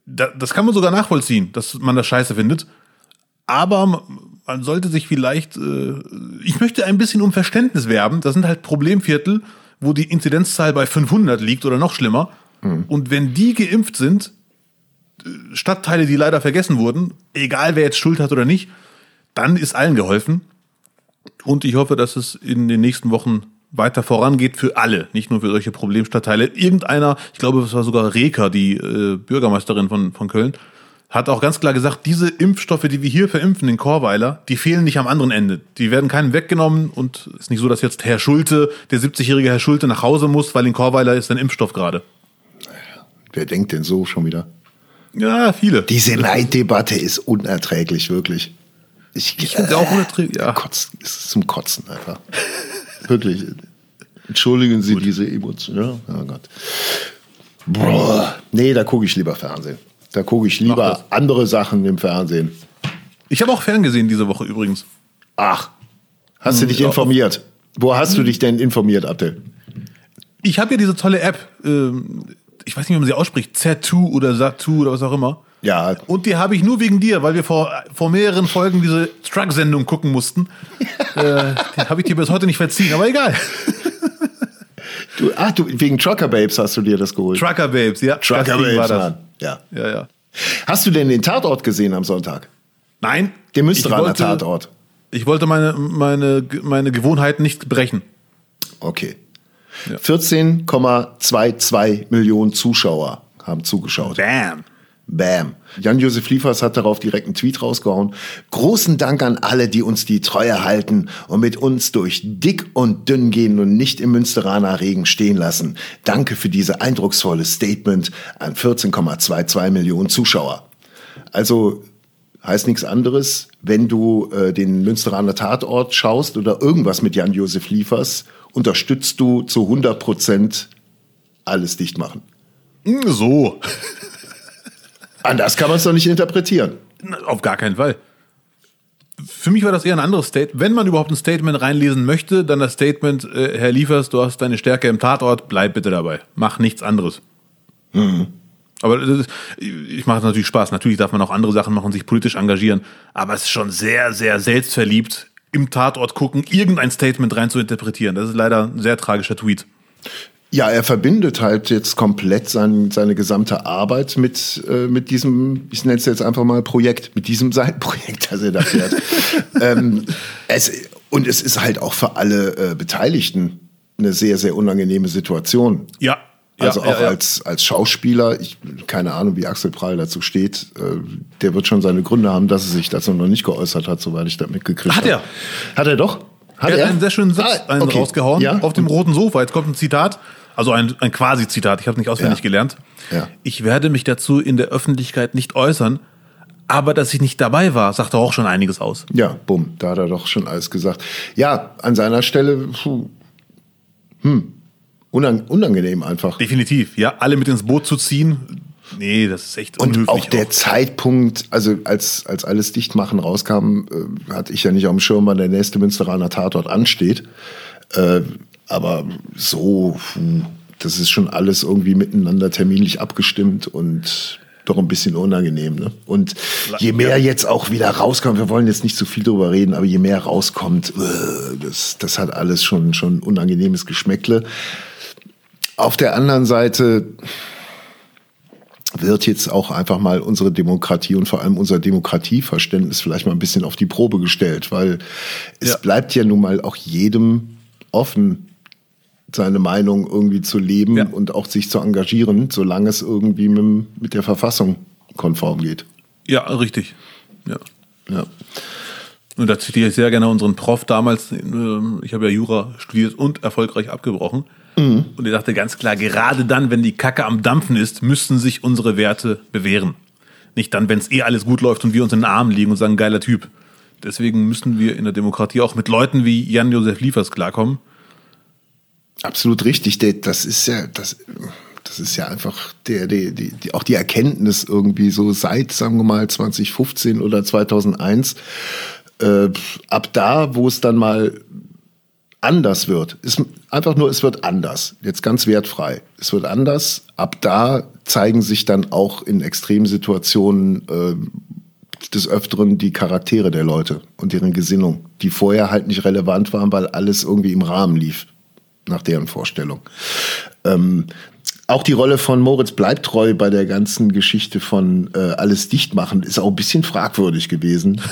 Da, das kann man sogar nachvollziehen, dass man das scheiße findet. Aber man sollte sich vielleicht, ich möchte ein bisschen um Verständnis werben. Das sind halt Problemviertel wo die Inzidenzzahl bei 500 liegt oder noch schlimmer. Mhm. Und wenn die geimpft sind, äh, Stadtteile, die leider vergessen wurden, egal wer jetzt Schuld hat oder nicht, dann ist allen geholfen. Und ich hoffe, dass es in den nächsten Wochen weiter vorangeht für alle, nicht nur für solche Problemstadtteile. Irgendeiner, ich glaube, es war sogar Reker, die äh, Bürgermeisterin von, von Köln, hat auch ganz klar gesagt, diese Impfstoffe, die wir hier verimpfen in Chorweiler, die fehlen nicht am anderen Ende. Die werden keinem weggenommen und es ist nicht so, dass jetzt Herr Schulte, der 70-jährige Herr Schulte, nach Hause muss, weil in Chorweiler ist ein Impfstoff gerade. Wer denkt denn so schon wieder? Ja, viele. Diese Neiddebatte ist unerträglich, wirklich. Ich, ich finde äh, auch unerträglich. Ja. Kotzen, ist zum Kotzen einfach. wirklich. Entschuldigen Sie Gut. diese Emotionen. Ja, oh Gott. Boah. Nee, da gucke ich lieber Fernsehen. Da gucke ich lieber andere Sachen im Fernsehen. Ich habe auch ferngesehen diese Woche übrigens. Ach, hast du hm, dich ja, informiert? Wo hast du dich denn informiert, Abdel? Ich habe ja diese tolle App, ähm, ich weiß nicht, wie man sie ausspricht, Z2 oder Sat2 oder was auch immer. Ja. Und die habe ich nur wegen dir, weil wir vor, vor mehreren Folgen diese Truck-Sendung gucken mussten. äh, die habe ich dir bis heute nicht verziehen, aber egal. Du, ach, du, wegen Trucker Babes hast du dir das geholt. Trucker Babes, ja. Trucker Babes, war das. Ja. ja, ja. Hast du denn den Tatort gesehen am Sonntag? Nein. Den Münsteraner Tatort. Ich wollte meine, meine, meine Gewohnheiten nicht brechen. Okay. Ja. 14,22 Millionen Zuschauer haben zugeschaut. Bam. Bam. Jan-Josef Liefers hat darauf direkt einen Tweet rausgehauen. Großen Dank an alle, die uns die Treue halten und mit uns durch dick und dünn gehen und nicht im Münsteraner Regen stehen lassen. Danke für diese eindrucksvolle Statement an 14,22 Millionen Zuschauer. Also heißt nichts anderes, wenn du äh, den Münsteraner Tatort schaust oder irgendwas mit Jan-Josef Liefers, unterstützt du zu 100 Prozent alles dicht machen. So. Anders kann man es doch nicht interpretieren. Auf gar keinen Fall. Für mich war das eher ein anderes Statement. Wenn man überhaupt ein Statement reinlesen möchte, dann das Statement, äh, Herr Liefers, du hast deine Stärke im Tatort, bleib bitte dabei. Mach nichts anderes. Mhm. Aber ist, ich mache natürlich Spaß. Natürlich darf man auch andere Sachen machen, sich politisch engagieren. Aber es ist schon sehr, sehr selbstverliebt, im Tatort gucken, irgendein Statement rein zu interpretieren. Das ist leider ein sehr tragischer Tweet. Ja, er verbindet halt jetzt komplett sein, seine gesamte Arbeit mit, äh, mit diesem, ich nenne es jetzt einfach mal Projekt, mit diesem Seitenprojekt, das er da fährt. ähm, es, und es ist halt auch für alle äh, Beteiligten eine sehr, sehr unangenehme Situation. Ja. Also ja, auch ja, ja. als, als Schauspieler, ich keine Ahnung, wie Axel Prahl dazu steht, äh, der wird schon seine Gründe haben, dass er sich dazu noch nicht geäußert hat, soweit ich das mitgekriegt habe. Hat er. Hat er doch? Hat er hat einen sehr schönen Satz Ah, okay. rausgehauen auf dem roten Sofa. Jetzt kommt ein Zitat, also ein, ein Quasi-Zitat, ich habe nicht auswendig Ja. gelernt. Ja. Ich werde mich dazu in der Öffentlichkeit nicht äußern, aber dass ich nicht dabei war, sagt auch schon einiges aus. Ja, bumm, da hat er doch schon alles gesagt. Ja, an seiner Stelle, puh, hm, unang unangenehm einfach. Definitiv, ja, alle mit ins Boot zu ziehen, nee, das ist echt Und unhöflich. auch der Zeitpunkt, also als, als alles Dichtmachen rauskam, äh, hatte ich ja nicht auf dem Schirm, wann der nächste Münsteraner Tatort ansteht. Äh, aber so, das ist schon alles irgendwie miteinander terminlich abgestimmt und doch ein bisschen unangenehm. Ne? Und je mehr jetzt auch wieder rauskommt, wir wollen jetzt nicht zu viel drüber reden, aber je mehr rauskommt, äh, das, das hat alles schon, schon unangenehmes Geschmäckle. Auf der anderen Seite wird jetzt auch einfach mal unsere Demokratie und vor allem unser Demokratieverständnis vielleicht mal ein bisschen auf die Probe gestellt, weil es Ja. bleibt ja nun mal auch jedem offen, seine Meinung irgendwie zu leben Ja. und auch sich zu engagieren, solange es irgendwie mit, mit der Verfassung konform geht. Ja, richtig. Ja. Ja. Und da zitiere ich sehr gerne unseren Prof damals. ähm, Ich habe ja Jura studiert und erfolgreich abgebrochen. Und er sagte ganz klar, gerade dann, wenn die Kacke am Dampfen ist, müssten sich unsere Werte bewähren. Nicht dann, wenn es eh alles gut läuft und wir uns in den Armen liegen und sagen, geiler Typ. Deswegen müssen wir in der Demokratie auch mit Leuten wie Jan-Josef Liefers klarkommen. Absolut richtig. Das ist ja, das, das ist ja einfach der, die, die, auch die Erkenntnis irgendwie so seit, sagen wir mal, 2015 oder 2001. Äh, ab da, wo es dann mal anders wird, ist einfach nur, es wird anders. Jetzt ganz wertfrei. Es wird anders. Ab da zeigen sich dann auch in Extremsituationen äh, des Öfteren die Charaktere der Leute und deren Gesinnung, die vorher halt nicht relevant waren, weil alles irgendwie im Rahmen lief, nach deren Vorstellung. Ähm, auch die Rolle von Moritz Bleibtreu bei der ganzen Geschichte von äh, alles dicht machen ist auch ein bisschen fragwürdig gewesen.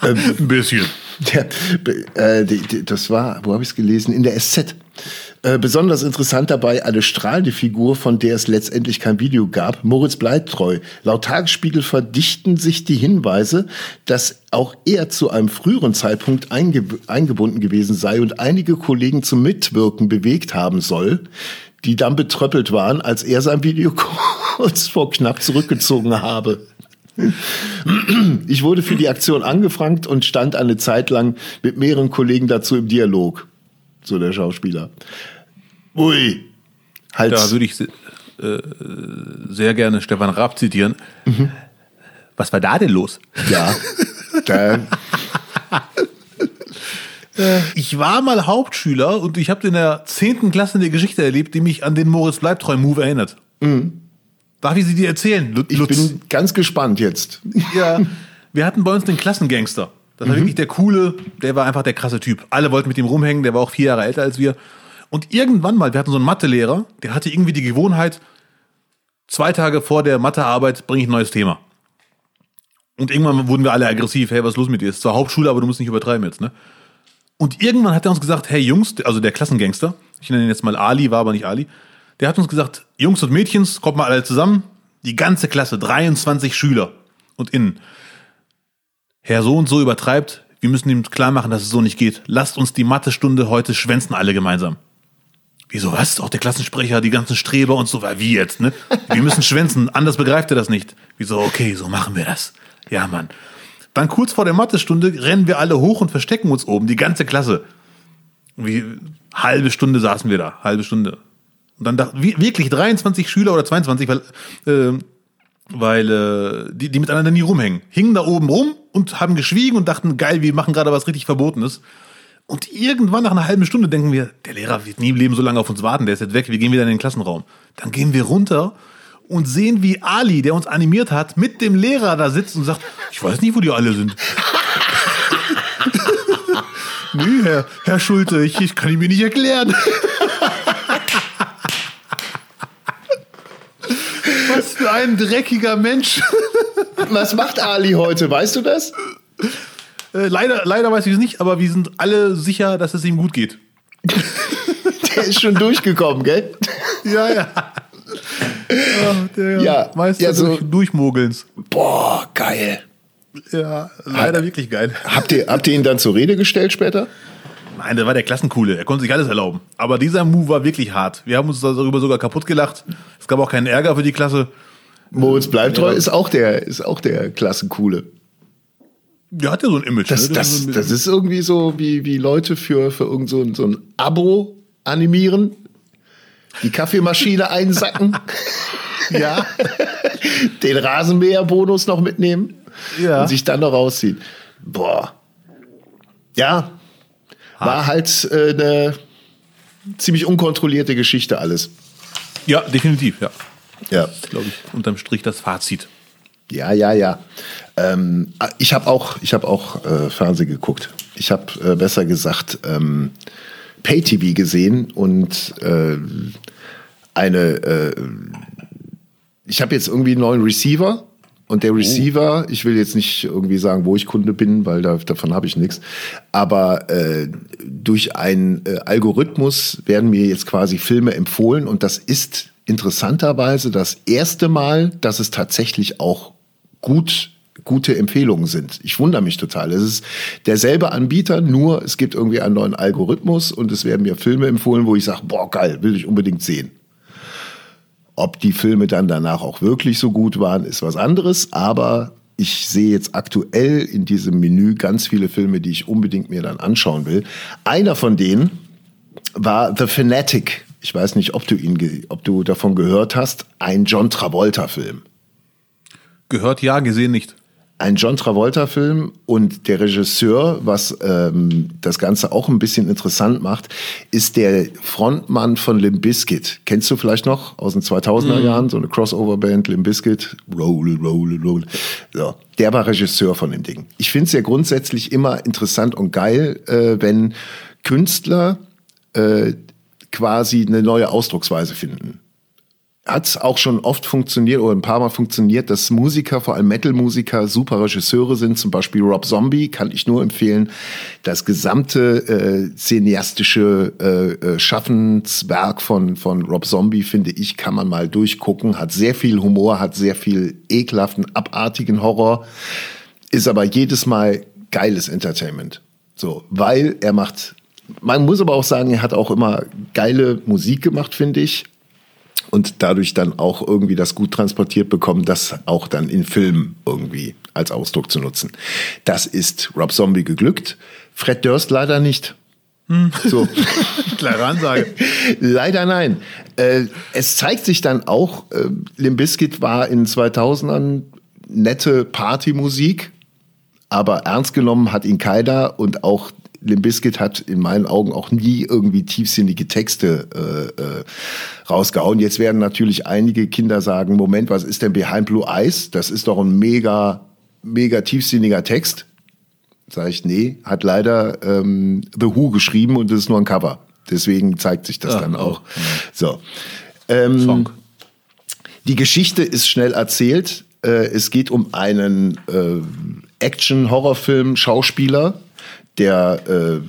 Ein bisschen. Der, äh, die, die, das war, wo habe ich es gelesen? In der SZ. Äh, besonders interessant dabei eine strahlende Figur, von der es letztendlich kein Video gab, Moritz Bleibtreu. Laut Tagesspiegel verdichten sich die Hinweise, dass auch er zu einem früheren Zeitpunkt einge eingebunden gewesen sei und einige Kollegen zum Mitwirken bewegt haben soll, die dann betröppelt waren, als er sein Video kurz vor knapp zurückgezogen habe. Ich wurde für die Aktion angefragt und stand eine Zeit lang mit mehreren Kollegen dazu im Dialog. So der Schauspieler. Ui. Halt. Da würde ich äh, sehr gerne Stefan Raab zitieren. Was war da denn los? ja. Da, Ich war mal Hauptschüler und ich habe in der 10. Klasse eine Geschichte erlebt, die mich an den Moritz Bleibtreu-Move erinnert. Darf ich sie dir erzählen, Lu- ich Lutz? bin ganz gespannt jetzt. Ja, wir hatten bei uns den Klassengangster. Das war wirklich der coole, der war einfach der krasse Typ. Alle wollten mit ihm rumhängen, der war auch vier Jahre älter als wir. Und irgendwann mal, wir hatten so einen Mathelehrer, der hatte irgendwie die Gewohnheit, zwei Tage vor der Mathearbeit bringe ich ein neues Thema. Und irgendwann wurden wir alle aggressiv, hey, was ist los mit dir? Ist zwar Hauptschule, aber du musst nicht übertreiben jetzt, ne? Und irgendwann hat er uns gesagt, hey Jungs, also der Klassengangster, ich nenne ihn jetzt mal Ali, war aber nicht Ali, der hat uns gesagt, Jungs und Mädchens, kommt mal alle zusammen, die ganze Klasse, 23 Schüler und innen. Herr so und so übertreibt, wir müssen ihm klar machen, dass es so nicht geht. Lasst uns die Mathestunde heute schwänzen alle gemeinsam. Wieso was? Auch der Klassensprecher, die ganzen Streber und so, wie jetzt, ne? Wir müssen schwänzen, anders begreift er das nicht. Wieso? Okay, so machen wir das. Ja, Mann. Dann kurz vor der Mathestunde rennen wir alle hoch und verstecken uns oben, die ganze Klasse. Wie halbe Stunde saßen wir da, halbe Stunde. Und dann dachten wirklich 23 Schüler oder 22, weil, äh, weil äh, die, die miteinander nie rumhängen, hingen da oben rum und haben geschwiegen und dachten, geil, wir machen gerade was richtig Verbotenes. Und irgendwann nach einer halben Stunde denken wir, der Lehrer wird nie im Leben so lange auf uns warten, der ist jetzt weg, wir gehen wieder in den Klassenraum. Dann gehen wir runter und sehen, wie Ali, der uns animiert hat, mit dem Lehrer da sitzt und sagt, ich weiß nicht, wo die alle sind. nee, Herr, Herr Schulte, ich, ich kann ihn mir nicht erklären. Was für ein dreckiger Mensch. Was macht Ali heute? Weißt du das? Äh, leider, leider weiß ich es nicht, aber wir sind alle sicher, dass es ihm gut geht. Der ist schon durchgekommen, gell? Ja, ja. Ach, der ja, Meister ja, so, Durchmogelns. Boah, geil. Ja, leider ha, wirklich geil. Habt ihr, habt ihr ihn dann zur Rede gestellt später? Nein, der war der Klassencoole. Er konnte sich alles erlauben. Aber dieser Move war wirklich hart. Wir haben uns darüber sogar kaputt gelacht. Es gab auch keinen Ärger für die Klasse. Moritz Bleibtreu ist auch der, ist auch der Klassencoole. Der hat ja so ein Image. Das, ne? das, das, das, ist irgendwie so, wie, wie Leute für, für irgend so ein, so ein Abo animieren, die Kaffeemaschine einsacken, ja, den Rasenmäherbonus noch mitnehmen ja. und sich dann noch rausziehen. Boah. Ja, Hart. war halt äh, eine ziemlich unkontrollierte Geschichte alles. Ja, definitiv, ja. Ja. Glaube ich, unterm Strich das Fazit. Ja, ja, ja. Ähm, ich habe auch, ich hab auch äh, Fernsehen geguckt. Ich habe äh, besser gesagt ähm, Pay-TV gesehen und äh, eine. Äh, ich habe jetzt irgendwie einen neuen Receiver und der oh. Receiver, ich will jetzt nicht irgendwie sagen, wo ich Kunde bin, weil da, davon habe ich nichts. Aber äh, durch einen äh, Algorithmus werden mir jetzt quasi Filme empfohlen und das ist interessanterweise das erste Mal, dass es tatsächlich auch gut gute Empfehlungen sind. Ich wundere mich total. Es ist derselbe Anbieter, nur es gibt irgendwie einen neuen Algorithmus und es werden mir Filme empfohlen, wo ich sage, boah, geil, will ich unbedingt sehen. Ob die Filme dann danach auch wirklich so gut waren, ist was anderes, aber ich sehe jetzt aktuell in diesem Menü ganz viele Filme, die ich unbedingt mir dann anschauen will. Einer von denen war The Fanatic. Ich weiß nicht, ob du ihn, ob du davon gehört hast. Ein John Travolta-Film. Gehört ja, gesehen nicht. Ein John Travolta-Film und der Regisseur, was ähm, das Ganze auch ein bisschen interessant macht, ist der Frontmann von Limp Bizkit. Kennst du vielleicht noch aus den 2000er mm. Jahren, so eine Crossover-Band, Limp Bizkit? Roll, roll, roll. So, der war Regisseur von dem Ding. Ich finde es ja grundsätzlich immer interessant und geil, äh, wenn Künstler äh, quasi eine neue Ausdrucksweise finden hat auch schon oft funktioniert oder ein paar Mal funktioniert, dass Musiker, vor allem Metal-Musiker, super Regisseure sind. Zum Beispiel Rob Zombie kann ich nur empfehlen. Das gesamte äh, cineastische äh, äh, Schaffenswerk von, von Rob Zombie, finde ich, kann man mal durchgucken. Hat sehr viel Humor, hat sehr viel ekelhaften, abartigen Horror, ist aber jedes Mal geiles Entertainment. So, weil er macht man muss aber auch sagen, er hat auch immer geile Musik gemacht, finde ich und dadurch dann auch irgendwie das gut transportiert bekommen, das auch dann in Filmen irgendwie als Ausdruck zu nutzen. Das ist Rob Zombie geglückt, Fred Durst leider nicht. Hm. So. Klare Ansage. Leider nein. Äh, es zeigt sich dann auch, äh, Limp Bizkit war in 2000ern nette Partymusik, aber ernst genommen hat ihn keiner und auch Limbiskit hat in meinen Augen auch nie irgendwie tiefsinnige Texte äh, äh, rausgehauen. Jetzt werden natürlich einige Kinder sagen, Moment, was ist denn Behind Blue Eyes? Das ist doch ein mega, mega tiefsinniger Text. Sag ich, nee, hat leider ähm, The Who geschrieben und das ist nur ein Cover. Deswegen zeigt sich das ja, dann auch. Oh, so. Ähm, Song. Die Geschichte ist schnell erzählt. Äh, es geht um einen äh, Action-Horrorfilm-Schauspieler, der äh,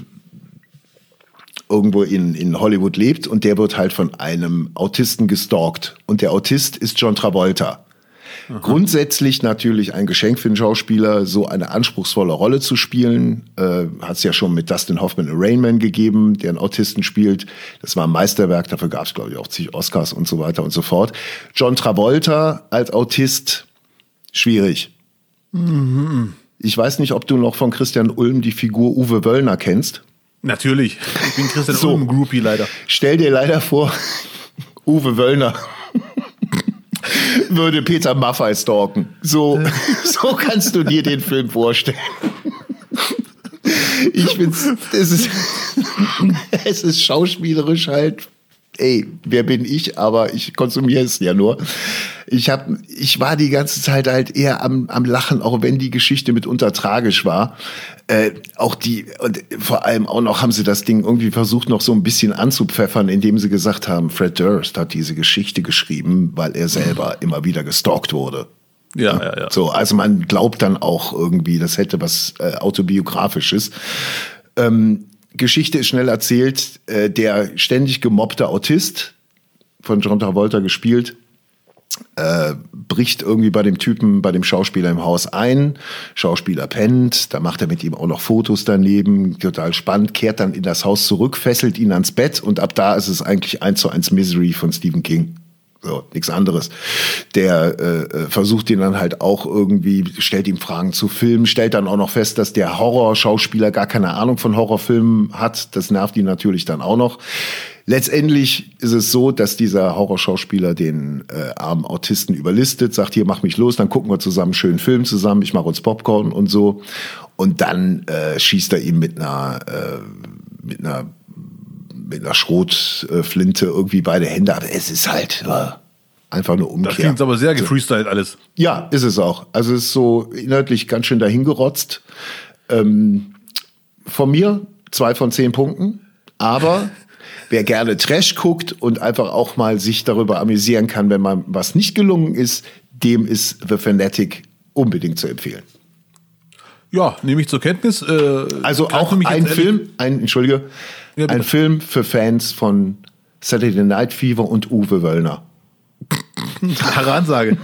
irgendwo in, in Hollywood lebt und der wird halt von einem Autisten gestalkt. Und der Autist ist John Travolta. Aha. Grundsätzlich natürlich ein Geschenk für einen Schauspieler, so eine anspruchsvolle Rolle zu spielen. Äh, Hat es ja schon mit Dustin Hoffman in Rainman gegeben, der einen Autisten spielt. Das war ein Meisterwerk, dafür gab es, glaube ich, auch zig Oscars und so weiter und so fort. John Travolta als Autist, schwierig. Mhm. Ich weiß nicht, ob du noch von Christian Ulm die Figur Uwe Wöllner kennst. Natürlich. Ich bin Christian so, Ulm Groupie leider. Stell dir leider vor, Uwe Wöllner würde Peter Maffay stalken. So, so kannst du dir den Film vorstellen. Ich finde es ist, es ist schauspielerisch halt ey, wer bin ich? Aber ich konsumiere es ja nur. Ich hab, ich war die ganze Zeit halt eher am, am Lachen, auch wenn die Geschichte mitunter tragisch war. Äh, auch die, und vor allem auch noch haben sie das Ding irgendwie versucht, noch so ein bisschen anzupfeffern, indem sie gesagt haben, Fred Durst hat diese Geschichte geschrieben, weil er selber immer wieder gestalkt wurde. Ja, ja, ja. So, also man glaubt dann auch irgendwie, das hätte was äh, autobiografisches. Ähm, Geschichte ist schnell erzählt. Äh, der ständig gemobbte Autist, von John Travolta gespielt, äh, bricht irgendwie bei dem Typen, bei dem Schauspieler im Haus ein. Schauspieler pennt, da macht er mit ihm auch noch Fotos daneben, total spannend, kehrt dann in das Haus zurück, fesselt ihn ans Bett und ab da ist es eigentlich eins zu eins Misery von Stephen King. So, nichts anderes. Der äh, äh, versucht ihn dann halt auch irgendwie, stellt ihm Fragen zu Filmen, stellt dann auch noch fest, dass der Horrorschauspieler gar keine Ahnung von Horrorfilmen hat. Das nervt ihn natürlich dann auch noch. Letztendlich ist es so, dass dieser Horrorschauspieler den äh, armen Autisten überlistet, sagt, hier, mach mich los, dann gucken wir zusammen einen schönen Film zusammen, ich mache uns Popcorn und so. Und dann äh, schießt er ihm mit einer, äh, mit einer mit einer Schrotflinte irgendwie beide Hände, aber es ist halt ja, einfach eine Umkehr. Das klingt aber sehr gefreestylt alles. Ja, ist es auch. Also es ist so inhaltlich ganz schön dahingerotzt. Ähm, von mir zwei von zehn Punkten, aber wer gerne Trash guckt und einfach auch mal sich darüber amüsieren kann, wenn man was nicht gelungen ist, dem ist The Fanatic unbedingt zu empfehlen. Ja, nehme ich zur Kenntnis. Äh, also auch ein Film, ein, entschuldige, ja, ein Film für Fans von Saturday Night Fever und Uwe Wöllner. Klare Ansage.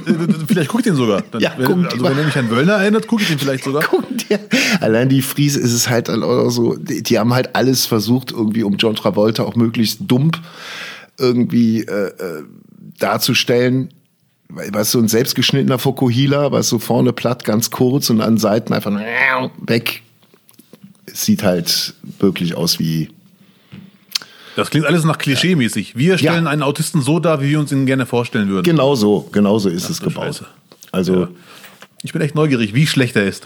vielleicht guckt ihn sogar. Dann, ja, wenn, also wenn er mich an Wöllner erinnert, gucke ich ihn vielleicht sogar. dir. Allein die Friese ist es halt auch so, die, die, haben halt alles versucht, irgendwie um John Travolta auch möglichst dumm irgendwie äh, äh darzustellen was so ein selbstgeschnittener Fokuhila, was so vorne platt, ganz kurz und an Seiten einfach weg. sieht halt wirklich aus wie. Das klingt alles nach Klischee-mäßig. Wir stellen ja. einen Autisten so dar, wie wir uns ihn gerne vorstellen würden. Genau so, genau so ist Ach, es gebaut. Scheiße. Also. Ja. Ich bin echt neugierig, wie schlecht er ist.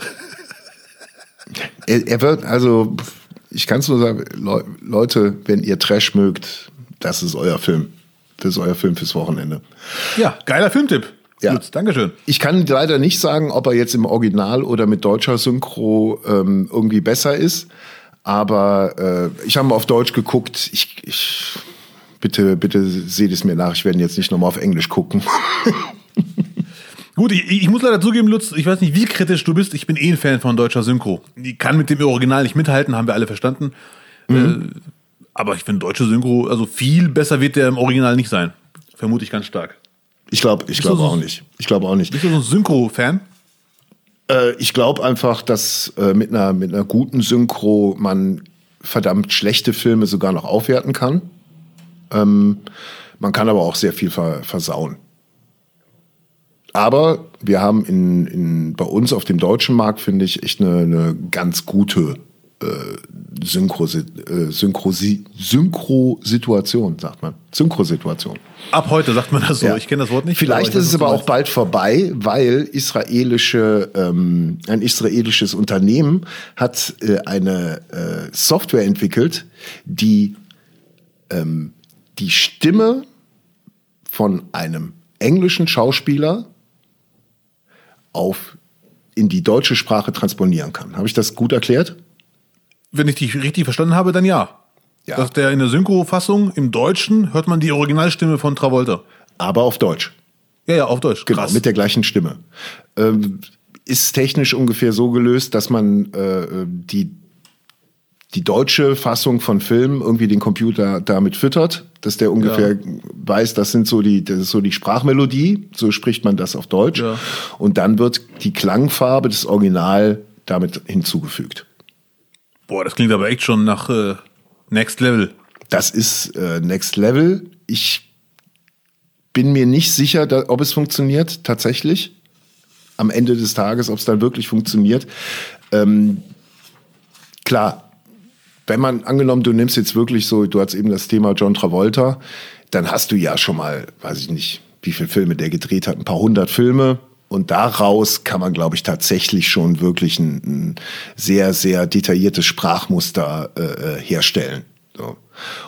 Er, er wird, also, ich kann es nur sagen, Leute, wenn ihr Trash mögt, das ist euer Film. Das ist euer Film fürs Wochenende. Ja, geiler Filmtipp. Ja. Gut, Dankeschön. Ich kann leider nicht sagen, ob er jetzt im Original oder mit deutscher Synchro ähm, irgendwie besser ist. Aber äh, ich habe mal auf Deutsch geguckt. Ich, ich bitte, bitte seht es mir nach. Ich werde jetzt nicht nochmal auf Englisch gucken. Gut, ich, ich, muss leider zugeben, Lutz, ich weiß nicht, wie kritisch du bist. Ich bin eh ein Fan von deutscher Synchro. Die kann mit dem Original nicht mithalten, haben wir alle verstanden. Mhm. Äh, aber ich finde deutsche Synchro, also viel besser wird der im Original nicht sein. Vermute ich ganz stark. Ich glaube ich glaub so auch nicht. Ich glaube auch nicht. Bist du so ein Synchro-Fan? Äh, ich glaube einfach, dass äh, mit, einer, mit einer guten Synchro man verdammt schlechte Filme sogar noch aufwerten kann. Ähm, man kann aber auch sehr viel ver versauen. Aber wir haben in, in, bei uns auf dem deutschen Markt, finde ich, echt eine, eine ganz gute äh, Synchro, äh, Synchrosi Synchro-Situation, sagt man. Synchro-Situation. Ab heute sagt man das so. Ja. Ich kenne das Wort nicht. Vielleicht ist es aber auch bald vorbei, weil israelische, ähm, ein israelisches Unternehmen hat äh, eine äh, Software entwickelt, die ähm, die Stimme von einem englischen Schauspieler auf in die deutsche Sprache transponieren kann. Habe ich das gut erklärt? Wenn ich dich richtig verstanden habe, dann ja. ja. Dass der in der Synchro-Fassung im Deutschen hört man die Originalstimme von Travolta. Aber auf Deutsch. Ja, ja, auf Deutsch. Genau, mit der gleichen Stimme. Ähm, ist technisch ungefähr so gelöst, dass man äh, die, die deutsche Fassung von Filmen irgendwie den Computer damit füttert, dass der ungefähr ja. weiß, das sind so die, das ist so die Sprachmelodie, so spricht man das auf Deutsch. Ja. Und dann wird die Klangfarbe des Original damit hinzugefügt. Boah, das klingt aber echt schon nach äh, Next Level. Das ist äh, Next Level. Ich bin mir nicht sicher, da, ob es funktioniert tatsächlich. am Ende des Tages, ob es dann wirklich funktioniert. Ähm, klar, wenn man angenommen, du nimmst jetzt wirklich so, du hast eben das Thema John Travolta, dann hast du ja schon mal, weiß ich nicht, wie viele Filme der gedreht hat, ein paar hundert Filme. Und daraus kann man, glaube ich, tatsächlich schon wirklich ein, ein sehr, sehr detailliertes Sprachmuster äh, äh herstellen. So.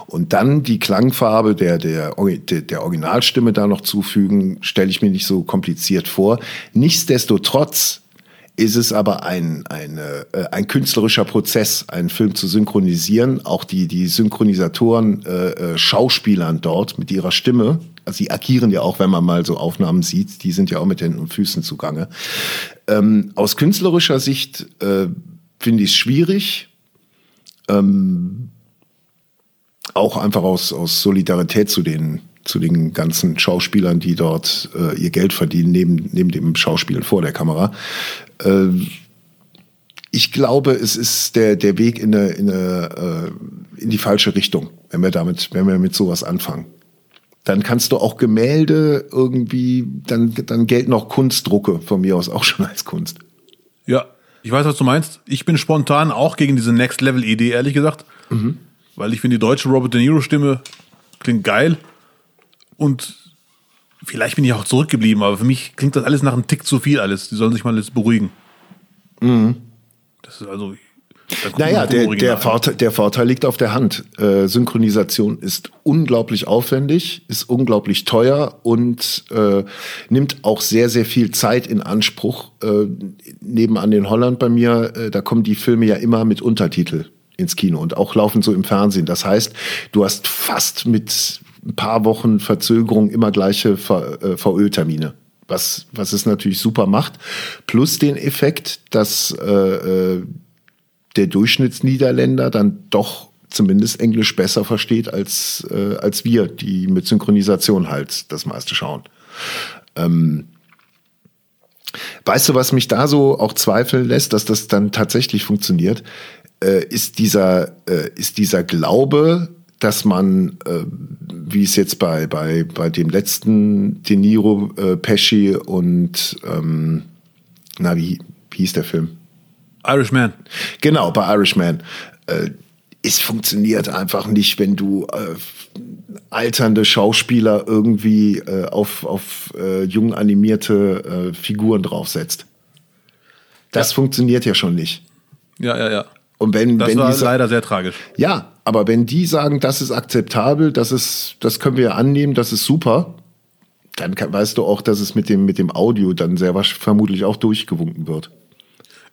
Und dann die Klangfarbe der, der, der Originalstimme da noch zufügen, stelle ich mir nicht so kompliziert vor. Nichtsdestotrotz ist es aber ein, eine, äh, ein künstlerischer Prozess, einen Film zu synchronisieren. Auch die, die Synchronisatoren, äh, äh, Schauspielern dort mit ihrer Stimme, die agieren ja auch, wenn man mal so Aufnahmen sieht, die sind ja auch mit und Füßen zugange. Ähm, aus künstlerischer Sicht äh, finde ich es schwierig. Ähm, auch einfach aus, aus Solidarität zu den, zu den ganzen Schauspielern, die dort äh, ihr Geld verdienen, neben, neben dem Schauspielen vor der Kamera. Äh, ich glaube, es ist der, der Weg in, eine, in, eine, äh, in die falsche Richtung, wenn wir damit, wenn wir mit sowas anfangen. Dann kannst du auch Gemälde irgendwie, dann, dann gelten auch Kunstdrucke von mir aus auch schon als Kunst. Ja, ich weiß, was du meinst. Ich bin spontan auch gegen diese Next-Level-Idee, ehrlich gesagt. Mhm. Weil ich finde, die deutsche Robert De Niro-Stimme klingt geil. Und vielleicht bin ich auch zurückgeblieben, aber für mich klingt das alles nach einem Tick zu viel alles. Die sollen sich mal jetzt beruhigen. Mhm. Das ist also. Naja, der, der, Vorteil, der Vorteil liegt auf der Hand. Äh, Synchronisation ist unglaublich aufwendig, ist unglaublich teuer und äh, nimmt auch sehr, sehr viel Zeit in Anspruch. Äh, nebenan in Holland bei mir, äh, da kommen die Filme ja immer mit Untertitel ins Kino und auch laufen so im Fernsehen. Das heißt, du hast fast mit ein paar Wochen Verzögerung immer gleiche VÖ-Termine. Äh, was, was es natürlich super macht. Plus den Effekt, dass äh, äh, der Durchschnittsniederländer dann doch zumindest Englisch besser versteht als, äh, als wir, die mit Synchronisation halt das meiste schauen. Ähm, weißt du, was mich da so auch zweifeln lässt, dass das dann tatsächlich funktioniert? äh, ist, dieser, äh, ist dieser Glaube, dass man, äh, wie es jetzt bei, bei, bei dem letzten De Niro, äh, Pesci und, ähm, na, wie, wie hieß der Film? Irishman. Genau, bei Irishman. Äh, es funktioniert einfach nicht, wenn du äh, alternde Schauspieler irgendwie äh, auf, auf äh, jung animierte äh, Figuren draufsetzt. Das ja. funktioniert ja schon nicht. Ja, ja, ja. Und wenn, das wenn war die, leider sehr tragisch. Ja, aber wenn die sagen, das ist akzeptabel, das ist, das können wir annehmen, das ist super, dann kann, weißt du auch, dass es mit dem, mit dem Audio dann sehr vermutlich auch durchgewunken wird.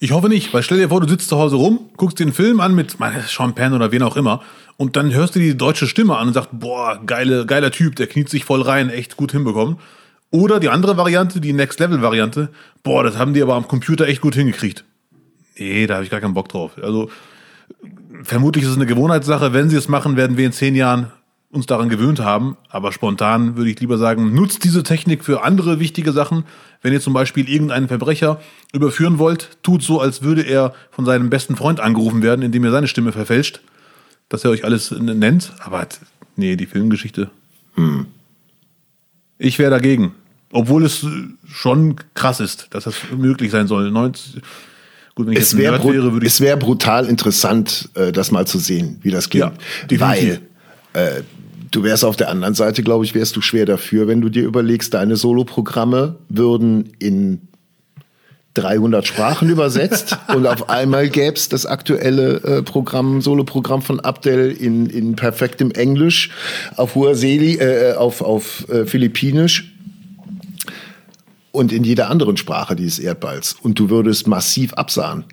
Ich hoffe nicht, weil stell dir vor, du sitzt zu Hause rum, guckst den Film an mit Sean Penn oder wen auch immer und dann hörst du die deutsche Stimme an und sagst, boah, geile, geiler Typ, der kniet sich voll rein, echt gut hinbekommen. Oder die andere Variante, die Next Level Variante, boah, das haben die aber am Computer echt gut hingekriegt. Nee, da habe ich gar keinen Bock drauf. Also vermutlich ist es eine Gewohnheitssache. Wenn sie es machen, werden wir in zehn Jahren uns daran gewöhnt haben. Aber spontan würde ich lieber sagen, nutzt diese Technik für andere wichtige Sachen. Wenn ihr zum Beispiel irgendeinen Verbrecher überführen wollt, tut so, als würde er von seinem besten Freund angerufen werden, indem er seine Stimme verfälscht, dass er euch alles nennt. Aber nee, die Filmgeschichte. Hm. Ich wäre dagegen. Obwohl es schon krass ist, dass das möglich sein soll. 90, Gut, wenn ich es wäre wäre, würde ich. Es wäre brutal interessant, äh, das mal zu sehen, wie das klingt. Ja, Weil äh, du wärst auf der anderen Seite, glaube ich, wärst du schwer dafür, wenn du dir überlegst, deine Soloprogramme würden in 300 Sprachen übersetzt und auf einmal gäbe es das aktuelle äh, Programm, Soloprogramm von Abdel in, in perfektem Englisch, auf Huaseli, äh, auf, auf äh, Philippinisch und in jeder anderen Sprache dieses Erdballs. Und du würdest massiv absahen.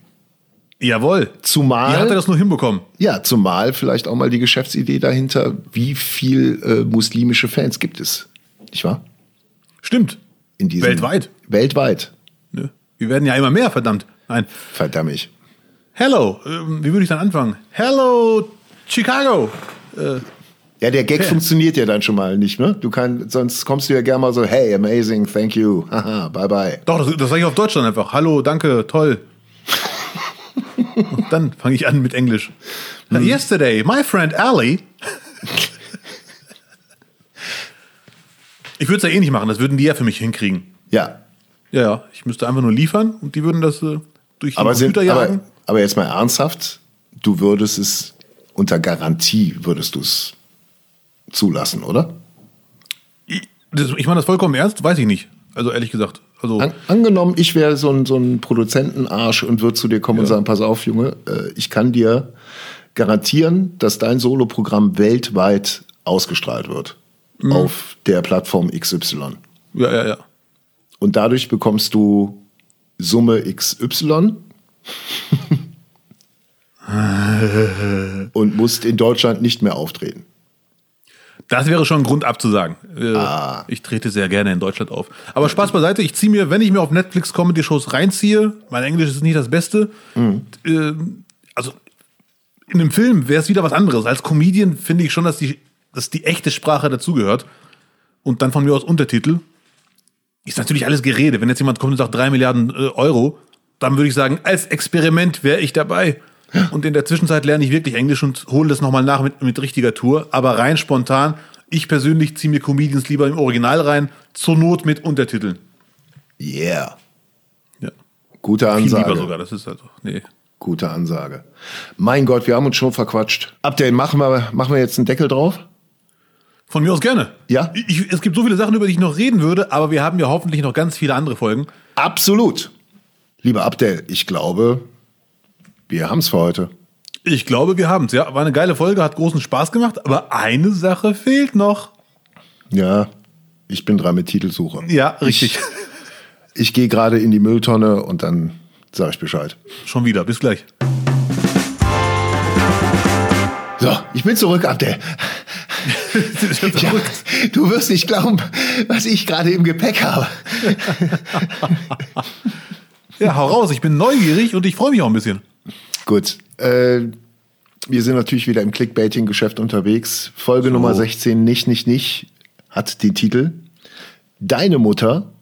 Jawohl. Zumal. Wie hat er das nur hinbekommen? Ja, zumal vielleicht auch mal die Geschäftsidee dahinter, wie viel äh, muslimische Fans gibt es. Nicht wahr? Stimmt. In diesem, weltweit. Weltweit. Ne? Wir werden ja immer mehr, verdammt. Nein. Verdammt. Hello. Ähm, wie würde ich dann anfangen? Hello, Chicago. Äh, ja, der Gag okay. funktioniert ja dann schon mal nicht, ne? Du kannst, sonst kommst du ja gerne mal so, hey, amazing, thank you, haha, bye bye. Doch, das, das sage ich auf Deutsch dann einfach. Hallo, danke, toll. Und dann fange ich an mit Englisch. Hm. Yesterday, my friend Ali. ich würde es ja eh nicht machen, das würden die ja für mich hinkriegen. Ja. Ja, ja, ich müsste einfach nur liefern und die würden das äh, durch den aber Computer sind, jagen. Aber, aber jetzt mal ernsthaft, du würdest es unter Garantie würdest du es zulassen, oder? Ich, ich meine das vollkommen ernst, weiß ich nicht. Also ehrlich gesagt. Also An, angenommen, ich wäre so ein, so ein Produzentenarsch und würde zu dir kommen ja. und sagen, pass auf, Junge, äh, ich kann dir garantieren, dass dein Soloprogramm weltweit ausgestrahlt wird. Mhm. Auf der Plattform XY. Ja, ja, ja. Und dadurch bekommst du Summe XY. und musst in Deutschland nicht mehr auftreten. Das wäre schon ein Grund abzusagen. Äh, ah. Ich trete sehr gerne in Deutschland auf. Aber Spaß beiseite, ich ziehe mir, wenn ich mir auf Netflix Comedy-Shows reinziehe, mein Englisch ist nicht das Beste. Mhm. Äh, also in einem Film wäre es wieder was anderes. Als Comedian finde ich schon, dass die, dass die echte Sprache dazugehört. Und dann von mir aus Untertitel. Ist natürlich alles Gerede. Wenn jetzt jemand kommt und sagt drei Milliarden äh, Euro, dann würde ich sagen, als Experiment wäre ich dabei. Und in der Zwischenzeit lerne ich wirklich Englisch und hole das nochmal nach mit, mit richtiger Tour. Aber rein spontan, ich persönlich ziehe mir Comedians lieber im Original rein, zur Not mit Untertiteln. Yeah. Ja. Gute Ansage. Viel lieber sogar, das ist also, nee. Gute Ansage. Mein Gott, wir haben uns schon verquatscht. Update, machen wir, machen wir jetzt einen Deckel drauf? Von mir aus gerne. Ja? Ich, es gibt so viele Sachen, über die ich noch reden würde, aber wir haben ja hoffentlich noch ganz viele andere Folgen. Absolut. Lieber Abdel, ich glaube, wir haben es für heute. Ich glaube, wir haben es. Ja, war eine geile Folge, hat großen Spaß gemacht, aber eine Sache fehlt noch. Ja, ich bin dran mit Titelsuche. Ja, richtig. Ich, ich gehe gerade in die Mülltonne und dann sage ich Bescheid. Schon wieder, bis gleich. So, ich bin zurück, Abdel. ja, du wirst nicht glauben, was ich gerade im Gepäck habe. ja, hau raus, ich bin neugierig und ich freue mich auch ein bisschen. Gut. Äh, wir sind natürlich wieder im Clickbaiting-Geschäft unterwegs. Folge so. Nummer 16, nicht, nicht, nicht, hat den Titel Deine Mutter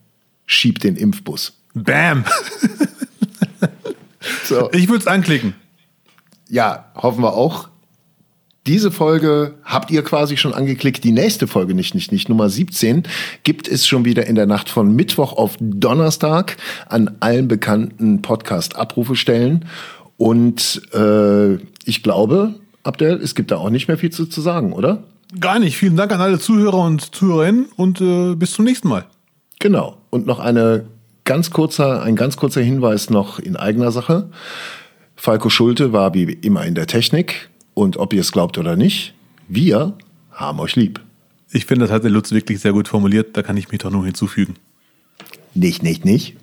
schiebt den Impfbus. Bam! so. Ich würde es anklicken. Ja, hoffen wir auch. Diese Folge habt ihr quasi schon angeklickt. Die nächste Folge, nicht, nicht, nicht, Nummer 17, gibt es schon wieder in der Nacht von Mittwoch auf Donnerstag an allen bekannten Podcast-Abrufestellen. Und äh, ich glaube, Abdel, es gibt da auch nicht mehr viel zu, zu sagen, oder? Gar nicht. Vielen Dank an alle Zuhörer und Zuhörerinnen und äh, bis zum nächsten Mal. Genau. Und noch eine ganz kurzer, ein ganz kurzer Hinweis noch in eigener Sache. Falco Schulte war wie immer in der Technik und ob ihr es glaubt oder nicht, wir haben euch lieb. Ich finde, das hat der Lutz wirklich sehr gut formuliert. Da kann ich mich doch nur hinzufügen. Nicht, nicht, nicht.